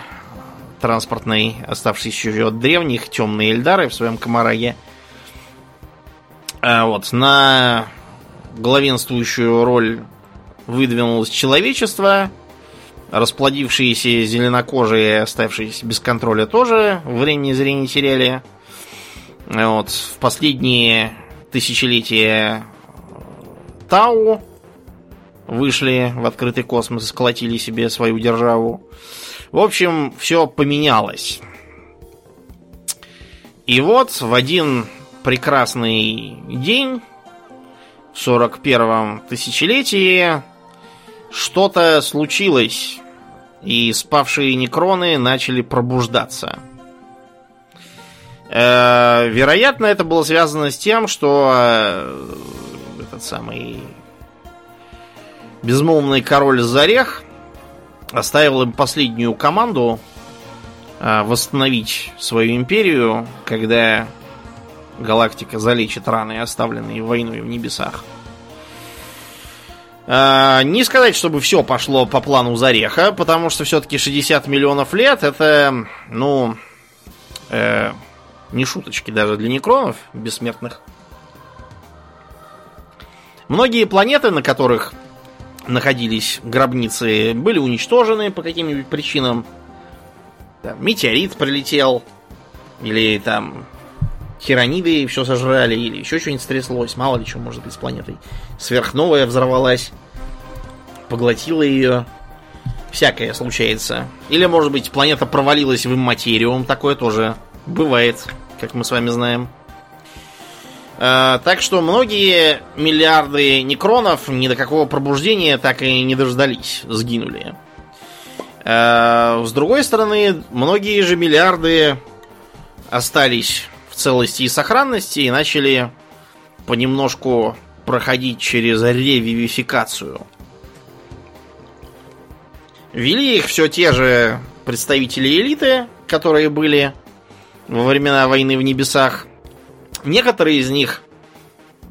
транспортной, оставшейся еще от древних, темные Эльдары в своем комараге. А вот, на главенствующую роль выдвинулось человечество – Расплодившиеся зеленокожие, оставшиеся без контроля, тоже времени зря не теряли. Вот. В последние тысячелетия Тау вышли в открытый космос и сколотили себе свою державу. В общем, все поменялось. И вот в один прекрасный день в 41-м тысячелетии что-то случилось, и спавшие некроны начали пробуждаться. Э, вероятно, это было связано с тем, что э, этот самый безмолвный король Зарех оставил им последнюю команду э, восстановить свою империю, когда галактика залечит раны, оставленные войной в небесах. А, не сказать, чтобы все пошло по плану Зареха, потому что все-таки 60 миллионов лет это, ну, э, не шуточки даже для некронов бессмертных. Многие планеты, на которых находились гробницы, были уничтожены по каким-нибудь причинам. Там, метеорит прилетел, или там хирониды все сожрали, или еще что-нибудь стряслось, мало ли что может быть с планетой. Сверхновая взорвалась, поглотила ее. Всякое случается. Или, может быть, планета провалилась в имматериум. Такое тоже бывает, как мы с вами знаем. Э, так что многие миллиарды некронов ни до какого пробуждения так и не дождались, сгинули. Э, с другой стороны, многие же миллиарды остались в целости и сохранности и начали понемножку проходить через ревивификацию. Вели их все те же представители элиты, которые были во времена войны в небесах. Некоторые из них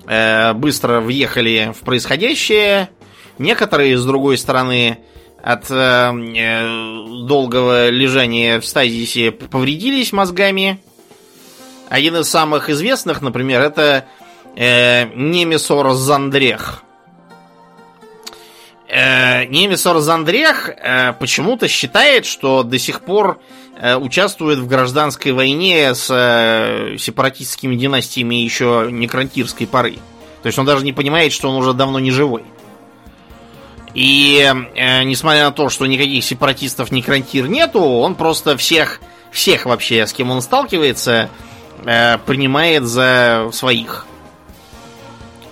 э, быстро въехали в происходящее, некоторые, с другой стороны, от э, э, долгого лежания в стазисе повредились мозгами. Один из самых известных, например, это э, Немесор Зандрех. Э, Немесор Зандрех э, почему-то считает, что до сих пор участвует в гражданской войне с э, сепаратистскими династиями еще некрантирской поры. То есть он даже не понимает, что он уже давно не живой. И э, несмотря на то, что никаких сепаратистов некрантир нету, он просто всех, всех вообще, с кем он сталкивается, э, принимает за своих.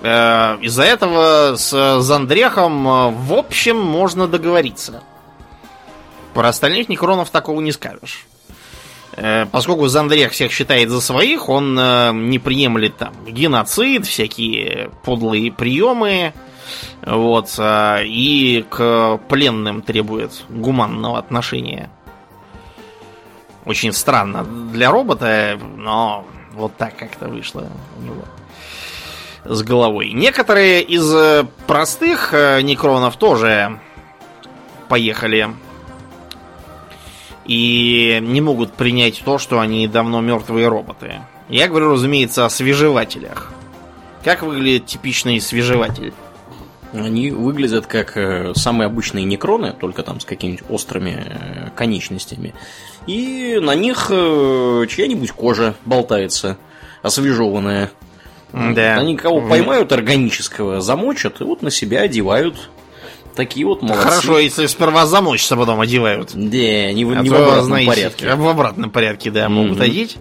Э, из-за этого с Зандрехом, э, в общем, можно договориться. Про остальных некронов такого не скажешь. Э, поскольку Зандрех всех считает за своих, он э, не приемлет там геноцид, всякие подлые приемы, вот, э, и к пленным требует гуманного отношения. Очень странно для робота, но вот так как-то вышло у него с головой. Некоторые из простых некронов тоже поехали и не могут принять то, что они давно мертвые роботы. Я говорю, разумеется, о свежевателях. Как выглядит типичный свежеватель? Они выглядят как э, самые обычные некроны, только там с какими-нибудь острыми э, конечностями. И на них э, чья-нибудь кожа болтается, освежеванная. Да. Они кого поймают органического, замочат и вот на себя одевают такие вот молодцы. Хорошо, если сперва замочатся, потом одевают. Да, не, в, а не в обратном знаете, порядке. В обратном порядке, да, mm-hmm. могут одеть.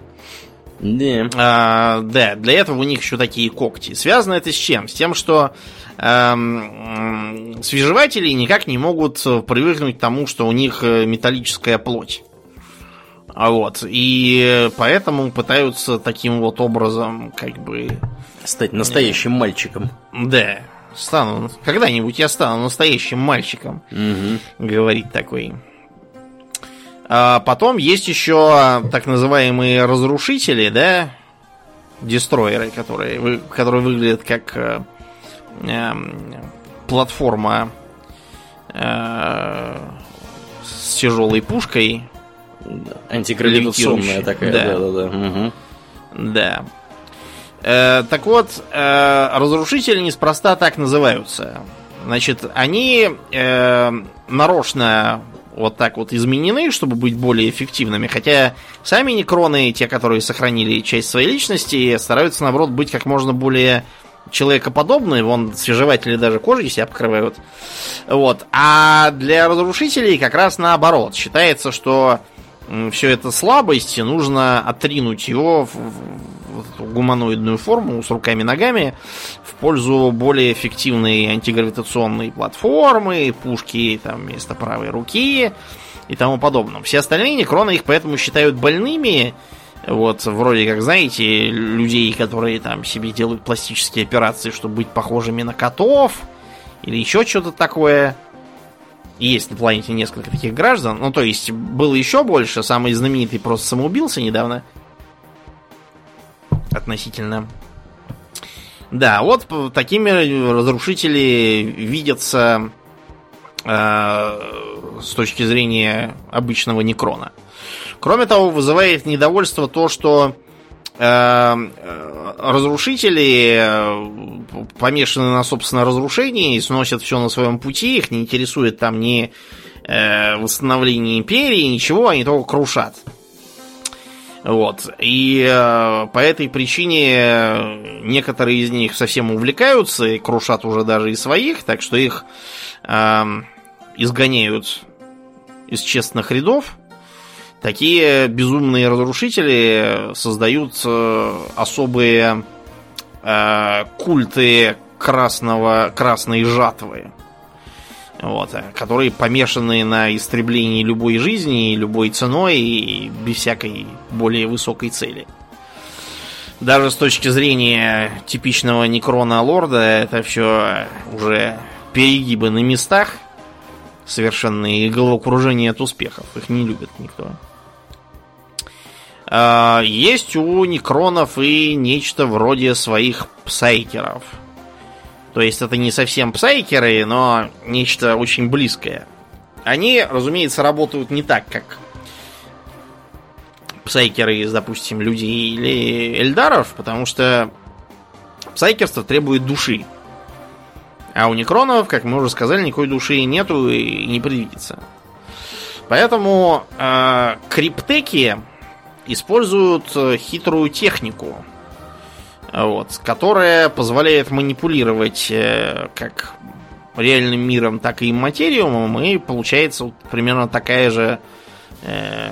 Да. А, да, для этого у них еще такие когти. Связано это с чем? С тем, что эм, свежеватели никак не могут привыкнуть к тому, что у них э, металлическая плоть. А вот. И поэтому пытаются таким вот образом, как бы. Стать настоящим мальчиком. Да стану, когда-нибудь я стану настоящим мальчиком, угу. говорит такой. А потом есть еще так называемые разрушители, да, дестройеры, которые, которые выглядят как э, э, платформа э, с тяжелой пушкой. Антигравитационная такая, да, да, да. Да. Угу. да. Э, так вот, э, разрушители неспроста так называются. Значит, они э, нарочно вот так вот изменены, чтобы быть более эффективными. Хотя сами некроны, те, которые сохранили часть своей личности, стараются, наоборот, быть как можно более человекоподобные. Вон свежеватели даже кожей себя покрывают. Вот. А для разрушителей как раз наоборот. Считается, что все это слабость, и нужно отринуть его в гуманоидную форму с руками и ногами в пользу более эффективной антигравитационной платформы, пушки там вместо правой руки и тому подобное. Все остальные некроны их поэтому считают больными, вот, вроде как, знаете, людей, которые там себе делают пластические операции, чтобы быть похожими на котов, или еще что-то такое. Есть на планете несколько таких граждан. Ну, то есть, было еще больше. Самый знаменитый просто самоубился недавно. Относительно. Да, вот такими разрушители видятся э, с точки зрения обычного некрона. Кроме того, вызывает недовольство то, что э, разрушители э, помешаны на собственном разрушении и сносят все на своем пути, их не интересует там ни э, восстановление империи, ничего, они только крушат. Вот. И э, по этой причине некоторые из них совсем увлекаются и крушат уже даже и своих, так что их э, изгоняют из честных рядов, такие безумные разрушители создают э, особые э, культы красного, красной жатвы. Вот, которые помешаны на истреблении любой жизни, любой ценой и без всякой более высокой цели. Даже с точки зрения типичного некрона лорда, это все уже перегибы на местах совершенные головокружение от успехов. Их не любит никто. А, есть у некронов и нечто вроде своих псайкеров. То есть это не совсем псайкеры, но нечто очень близкое. Они, разумеется, работают не так, как псайкеры из, допустим, людей или эльдаров, потому что псайкерство требует души. А у некронов, как мы уже сказали, никакой души нету и не предвидится. Поэтому э, криптеки используют э, хитрую технику, вот, которая позволяет манипулировать э, как реальным миром, так и материумом, и получается вот примерно такая же э,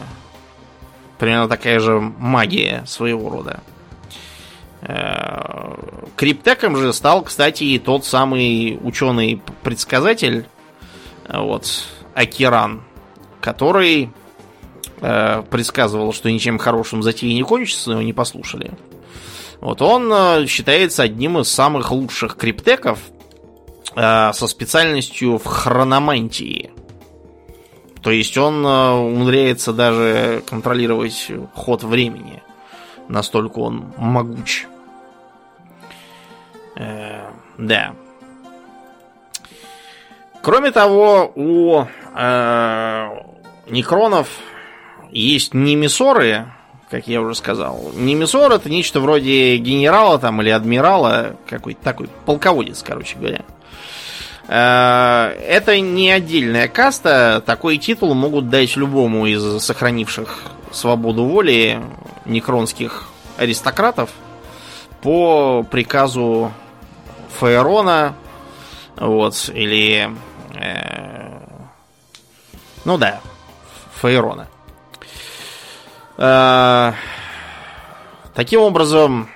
примерно такая же магия своего рода. Э, Криптеком же стал, кстати, и тот самый ученый-предсказатель, вот, Акиран, который э, предсказывал, что ничем хорошим затеи не кончится, но его не послушали. Вот он э, считается одним из самых лучших криптеков э, со специальностью в хрономантии. То есть он э, умудряется даже контролировать ход времени. Настолько он могуч. Э, да. Кроме того, у э, некронов есть немисоры, как я уже сказал. Немисор это нечто вроде генерала там или адмирала, какой-то такой полководец, короче говоря. Э, это не отдельная каста. Такой титул могут дать любому из сохранивших свободу воли некронских аристократов по приказу Фаерона. Вот, или... Э, ну да, Фаерона. Э, таким образом,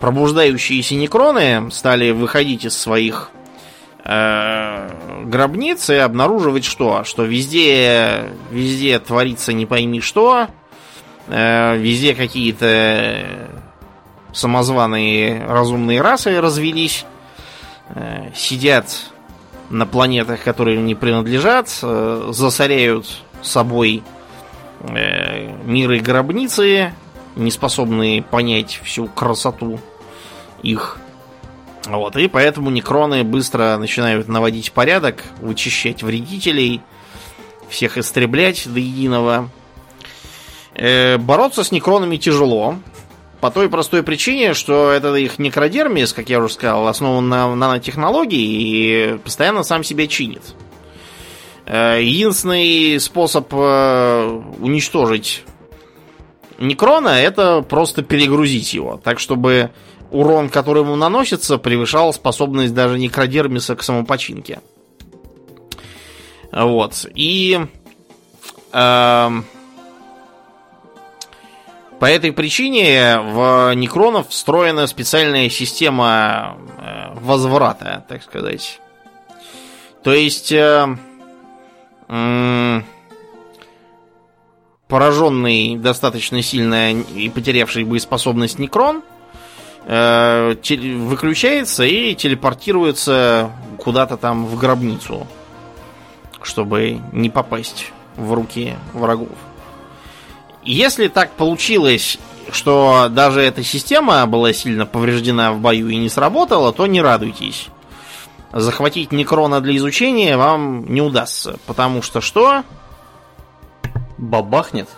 пробуждающиеся некроны стали выходить из своих э, гробниц и обнаруживать что? Что везде, везде творится не пойми что, э, везде какие-то самозваные разумные расы развелись, сидят на планетах, которые им не принадлежат, засоряют собой миры гробницы, не способные понять всю красоту их вот, и поэтому некроны быстро начинают наводить порядок, вычищать вредителей, всех истреблять до единого. Э, бороться с некронами тяжело, по той простой причине, что это их некродермис, как я уже сказал, основан на нанотехнологии и постоянно сам себя чинит. Э, единственный способ э, уничтожить некрона это просто перегрузить его, так чтобы урон, который ему наносится, превышал способность даже некродермиса к самопочинке. Вот. И э, по этой причине в некронов встроена специальная система э, возврата, так сказать. То есть э, э, пораженный достаточно сильно и потерявший боеспособность некрон – э, выключается и телепортируется куда-то там в гробницу, чтобы не попасть в руки врагов. Если так получилось, что даже эта система была сильно повреждена в бою и не сработала, то не радуйтесь. Захватить Некрона для изучения вам не удастся, потому что что? Бабахнет.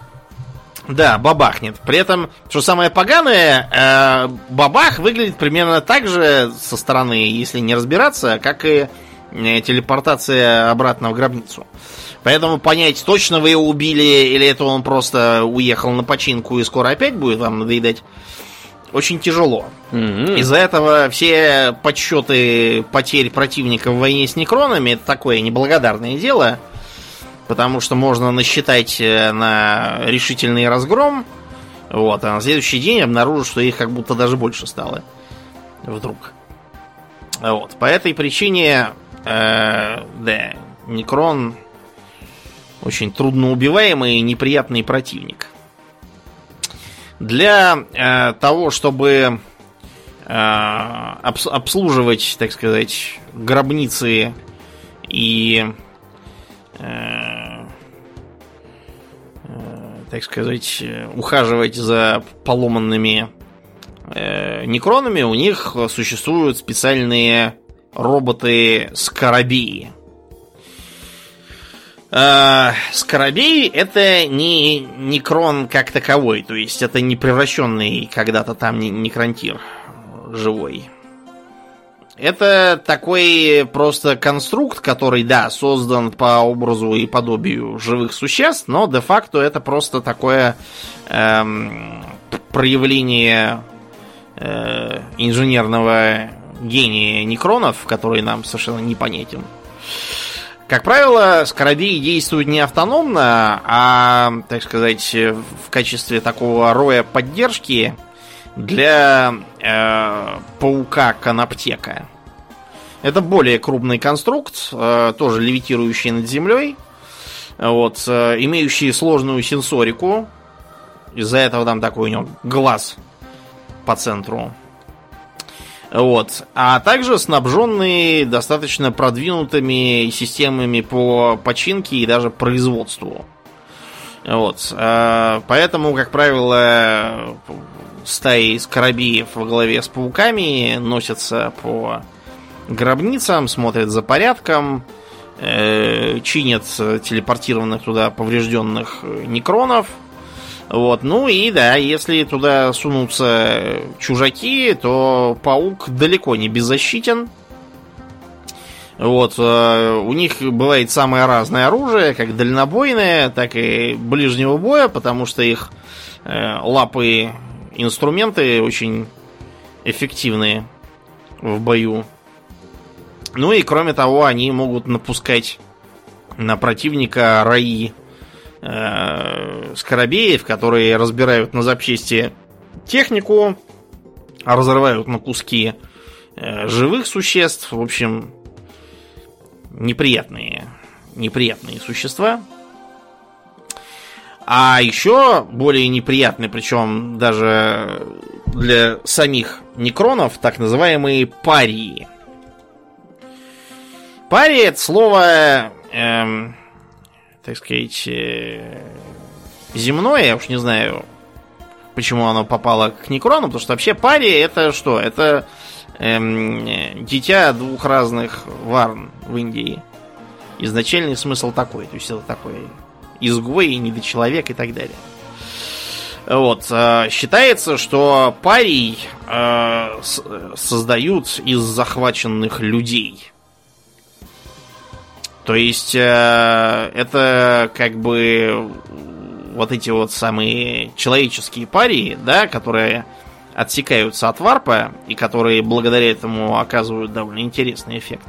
Да, бабахнет. При этом, что самое поганое, э, бабах выглядит примерно так же со стороны, если не разбираться, как и э, телепортация обратно в гробницу. Поэтому понять, точно вы его убили, или это он просто уехал на починку и скоро опять будет вам надоедать, очень тяжело. Mm-hmm. Из-за этого все подсчеты потерь противника в войне с некронами это такое неблагодарное дело. потому что можно насчитать э, на решительный разгром, вот, а на следующий день обнаружить, что их как будто даже больше стало. Вдруг. Вот, по этой причине, э, да, Некрон очень трудноубиваемый и неприятный противник. Для э, того, чтобы э, обс обслуживать, так сказать, гробницы и э, э, так сказать, ухаживать за поломанными э, некронами, у них существуют специальные роботы-скоробеи. Э, Скоробей это не некрон как таковой, то есть это не превращенный когда-то там некронтир живой. Это такой просто конструкт, который, да, создан по образу и подобию живых существ, но де-факто это просто такое эм, проявление э, инженерного гения некронов, который нам совершенно непонятен. Как правило, скоробеи действуют не автономно, а, так сказать, в качестве такого роя поддержки для э, паука Коноптека. Это более крупный конструкт, э, тоже левитирующий над землей, вот, э, имеющий сложную сенсорику. Из-за этого там такой у него глаз по центру вот. А также снабженные достаточно продвинутыми системами по починке и даже производству. Вот. А, поэтому, как правило, стаи скоробеев во главе с пауками носятся по гробницам, смотрят за порядком, э, чинят телепортированных туда поврежденных некронов – вот, ну и да, если туда сунутся чужаки, то паук далеко не беззащитен. Вот, э, у них бывает самое разное оружие, как дальнобойное, так и ближнего боя, потому что их э, лапы инструменты очень эффективные в бою. Ну и кроме того, они могут напускать на противника раи э, скоробеев, которые разбирают на запчасти технику, разрывают на куски э, живых существ. В общем, неприятные, неприятные существа. А еще более неприятные, причем даже для самих некронов, так называемые парии. Парии это слово эм, так сказать, э, земное, я уж не знаю, почему оно попало к Некрону, потому что вообще пари это что? Это эм, дитя двух разных варн в Индии. Изначальный смысл такой, то есть это такой изгой, недочеловек и так далее. Вот. Э, считается, что парий э, создают из захваченных людей. То есть э, это как бы вот эти вот самые человеческие парии, да, которые отсекаются от варпа и которые благодаря этому оказывают довольно интересный эффект.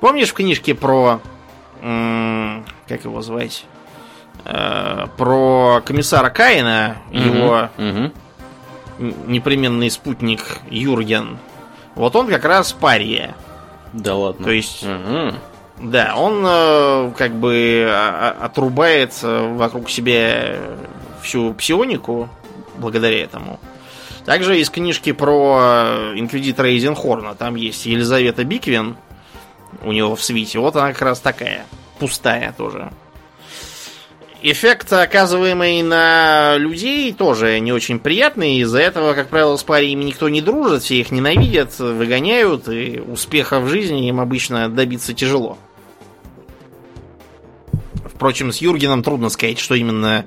Помнишь в книжке про как его звать? Э, про комиссара Каина, угу, его угу. непременный спутник Юрген. Вот он как раз пария. Да ладно. То есть угу. Да, он э, как бы а, а, отрубает э, вокруг себя всю псионику благодаря этому. Также из книжки про инквизитора Эйзенхорна, там есть Елизавета Биквин, у него в свите, вот она как раз такая, пустая тоже. Эффект, оказываемый на людей, тоже не очень приятный. Из-за этого, как правило, с париями никто не дружит, все их ненавидят, выгоняют, и успеха в жизни им обычно добиться тяжело. Впрочем, с Юргеном трудно сказать, что именно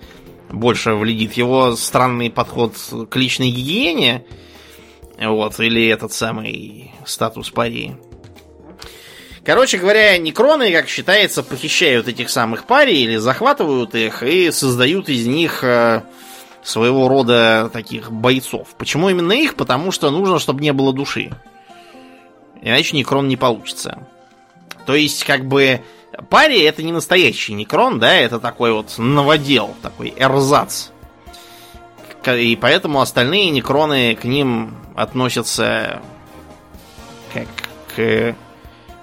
больше вледит. Его странный подход к личной гигиене, вот, или этот самый статус парии. Короче говоря, некроны, как считается, похищают этих самых парий или захватывают их и создают из них э, своего рода таких бойцов. Почему именно их? Потому что нужно, чтобы не было души. Иначе некрон не получится. То есть, как бы, Пари это не настоящий некрон, да, это такой вот новодел, такой эрзац. И поэтому остальные некроны к ним относятся как к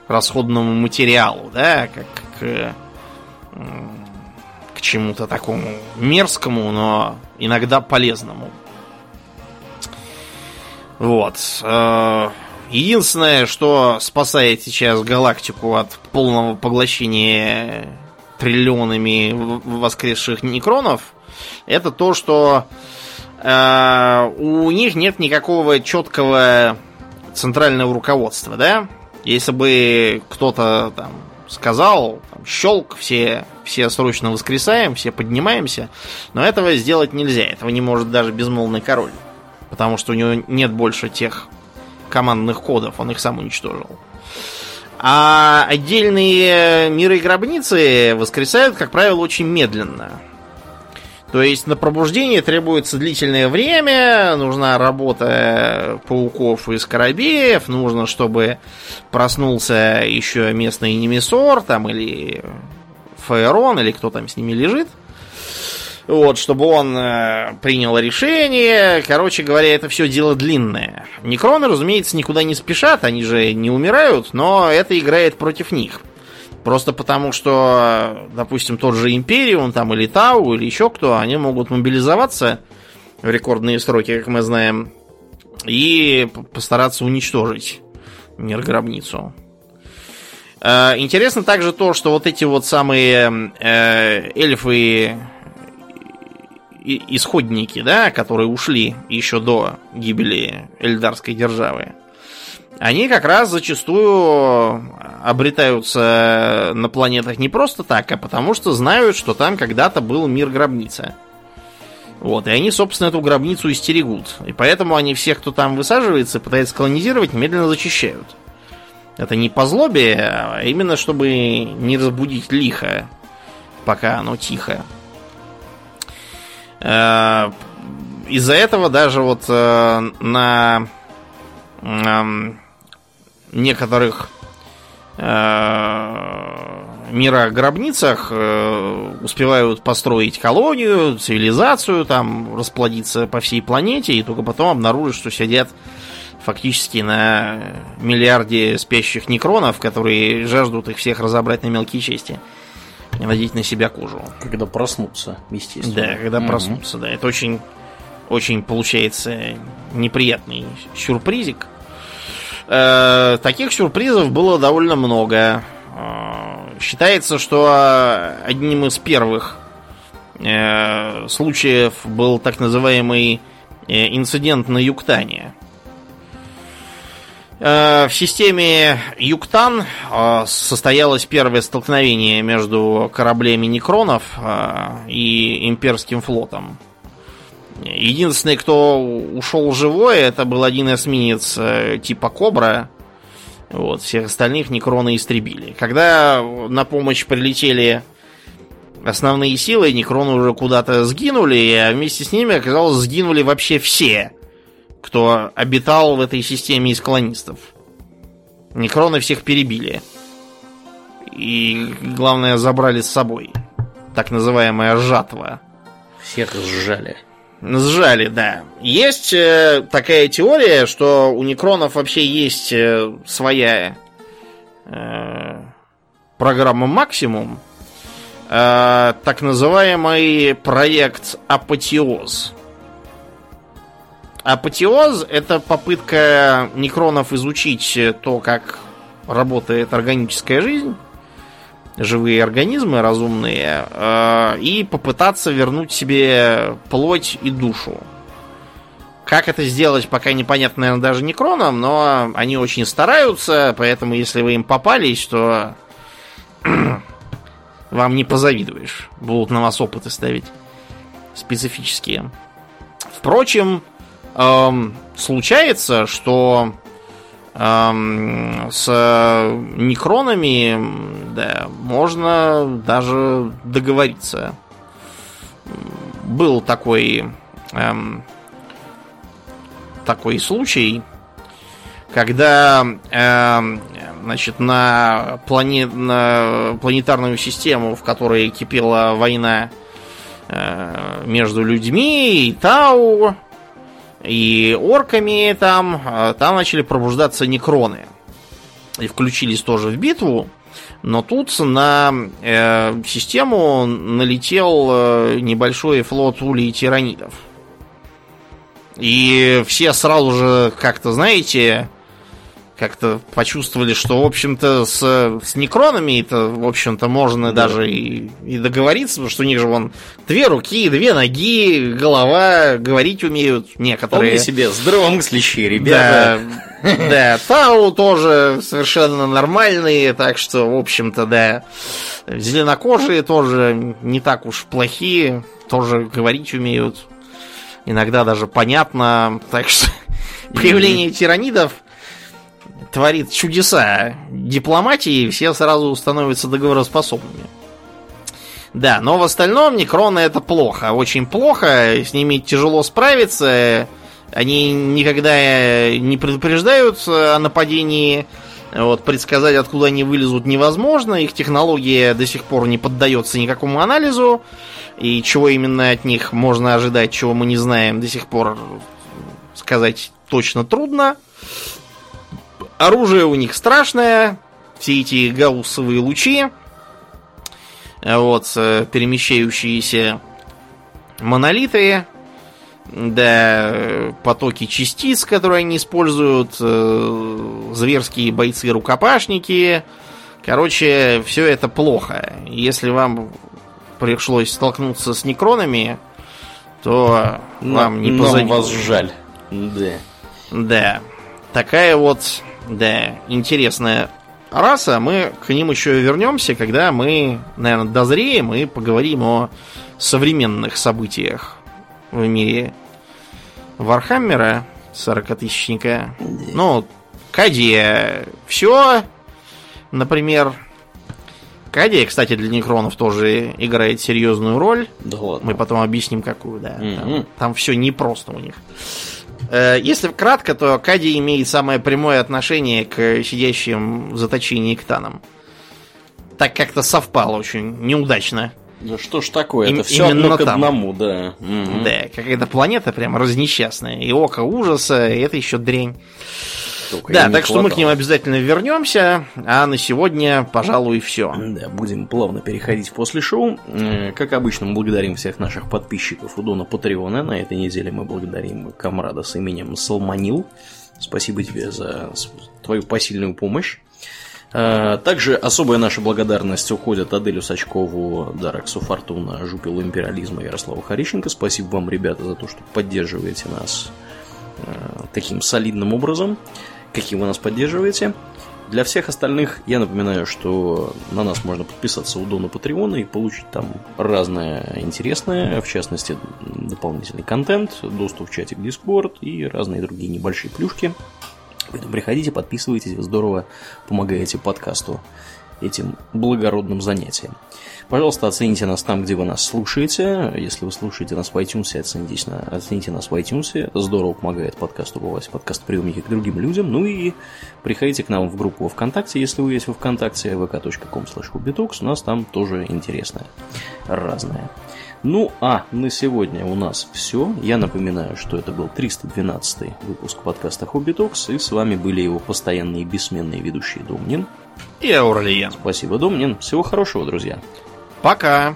расходному материалу, да, как к, к чему-то такому мерзкому, но иногда полезному. Вот. Единственное, что спасает сейчас галактику от полного поглощения триллионами воскресших некронов, это то, что э, у них нет никакого четкого центрального руководства, да? Если бы кто-то там сказал, там, щелк, все, все срочно воскресаем, все поднимаемся, но этого сделать нельзя, этого не может даже безмолвный король потому что у него нет больше тех командных кодов, он их сам уничтожил. А отдельные миры и гробницы воскресают, как правило, очень медленно. То есть на пробуждение требуется длительное время, нужна работа пауков и скоробеев, нужно, чтобы проснулся еще местный Немесор там или Фаерон, или кто там с ними лежит – вот, чтобы он э, принял решение. Короче говоря, это все дело длинное. Некроны, разумеется, никуда не спешат, они же не умирают, но это играет против них. Просто потому, что, допустим, тот же Империум там или Тау или еще кто, они могут мобилизоваться в рекордные сроки, как мы знаем, и постараться уничтожить мир-гробницу. Э, интересно также то, что вот эти вот самые э, эльфы исходники, да, которые ушли еще до гибели Эльдарской державы, они как раз зачастую обретаются на планетах не просто так, а потому что знают, что там когда-то был мир-гробница. Вот, и они, собственно, эту гробницу истерегут. И поэтому они всех, кто там высаживается, пытаются колонизировать, медленно зачищают. Это не по злобе, а именно чтобы не разбудить лихо, пока оно тихо. Э, из-за этого даже вот э, на некоторых э, мирогробницах успевают построить колонию, цивилизацию, там расплодиться по всей планете, и только потом обнаружат, что сидят фактически на миллиарде спящих некронов, которые жаждут их всех разобрать на мелкие части. и надеть на себя кожу. Когда проснутся, естественно. Да, когда угу. проснутся, да. Это очень, очень получается неприятный сюрпризик. Э, таких сюрпризов было довольно много. Э, считается, что одним из первых э, случаев был так называемый э, инцидент на Юктане. Э, в системе Юктан э, состоялось первое столкновение между кораблями Некронов э, и имперским флотом. Единственный, кто ушел живой, это был один эсминец типа Кобра. Вот, всех остальных Некроны истребили. Когда на помощь прилетели основные силы, Некроны уже куда-то сгинули, а вместе с ними, оказалось, сгинули вообще все кто обитал в этой системе из колонистов. Некроны всех перебили. И, главное, забрали с собой. Так называемая жатва. Всех сжали. Сжали, да. Есть э, такая теория, что у некронов вообще есть э, своя э, программа максимум. Э, так называемый проект Апотеоз. Апотеоз — это попытка некронов изучить то, как работает органическая жизнь, живые организмы разумные, э, и попытаться вернуть себе плоть и душу. Как это сделать, пока непонятно, наверное, даже некронам, но они очень стараются, поэтому если вы им попались, то [clears throat] вам не позавидуешь. Будут на вас опыты ставить специфические. Впрочем, эм, случается, что эм, с некронами да, можно даже договориться. Был такой эм, такой случай, когда э, значит, на, плане... на планетарную систему, в которой кипела война э, между людьми и Тау, и орками там, э, там начали пробуждаться некроны. И включились тоже в битву. Но тут на э, систему налетел э, небольшой флот улей тиранидов. И все сразу же, как-то, знаете, как-то почувствовали, что, в общем-то, с, с некронами это, в общем-то, можно да. даже и, и договориться, потому что у них же вон две руки, две ноги, голова, говорить умеют некоторые. Вполне себе здравомыслящие ребята. Да, да, Тау тоже совершенно нормальные, так что, в общем-то, да, зеленокожие тоже не так уж плохие, тоже говорить умеют. Иногда даже понятно, так что [laughs] появление тиранидов творит чудеса дипломатии, все сразу становятся договороспособными. Да, но в остальном Некроны это плохо, очень плохо, с ними тяжело справиться, они никогда не предупреждают о нападении, вот, предсказать, откуда они вылезут, невозможно, их технология до сих пор не поддается никакому анализу, и чего именно от них можно ожидать, чего мы не знаем, до сих пор сказать точно трудно. Оружие у них страшное. Все эти гауссовые лучи. Вот, э, перемещающиеся монолиты. Да, потоки частиц, которые они используют. Э, зверские бойцы-рукопашники. Короче, все это плохо. Если вам пришлось столкнуться с некронами, то Но, вам не позади. Нам вас жаль. Да. Да. Такая вот да, интересная раса. Мы к ним еще вернемся, когда мы, наверное, дозреем и поговорим о современных событиях в мире Вархаммера 40-тысячника. Ну, Кадия все, например. Кадия, кстати, для некронов тоже играет серьезную роль. Да ладно. Мы потом объясним, какую, да. Mm-hmm. Там, там все непросто у них. Э, если кратко, то Кади имеет самое прямое отношение к сидящим в заточении ктанам. Так как-то совпало очень неудачно. Да что ж такое, это все одно к там. одному, да. Угу. Да, какая-то планета прям разнесчастная. И око ужаса, и это еще дрень. Только да, так что мы к ним обязательно вернемся. А на сегодня, пожалуй, все. Да, будем плавно переходить после шоу. Как обычно, мы благодарим всех наших подписчиков у Дона Патреона. На этой неделе мы благодарим комрада с именем Салманил. Спасибо тебе за твою посильную помощь. Э, также особая наша благодарность уходит Аделю Сачкову, Дараксу Фортуна, Жупилу Империализма Ярославу Харищенко. Спасибо вам, ребята, за то, что поддерживаете нас э, таким солидным образом каким вы нас поддерживаете. Для всех остальных я напоминаю, что на нас можно подписаться у Дона Патреона и получить там разное интересное, в частности, дополнительный контент, доступ в чатик Discord и разные другие небольшие плюшки. Поэтому приходите, подписывайтесь, вы здорово помогаете подкасту этим благородным занятием. Пожалуйста, оцените нас там, где вы нас слушаете. Если вы слушаете нас в iTunes, оцените, оцените нас в iTunes. Это здорово помогает подкасту попасть в подкаст-приемники к другим людям. Ну и приходите к нам в группу ВКонтакте, если вы есть во ВКонтакте, vk.com slash У нас там тоже интересное, разное. Ну а на сегодня у нас все. Я напоминаю, что это был 312 выпуск подкаста Хобби Токс, и с вами были его постоянные бессменные ведущие Домнин и Аурлиен. Спасибо, Домнин. Всего хорошего, друзья. Пока!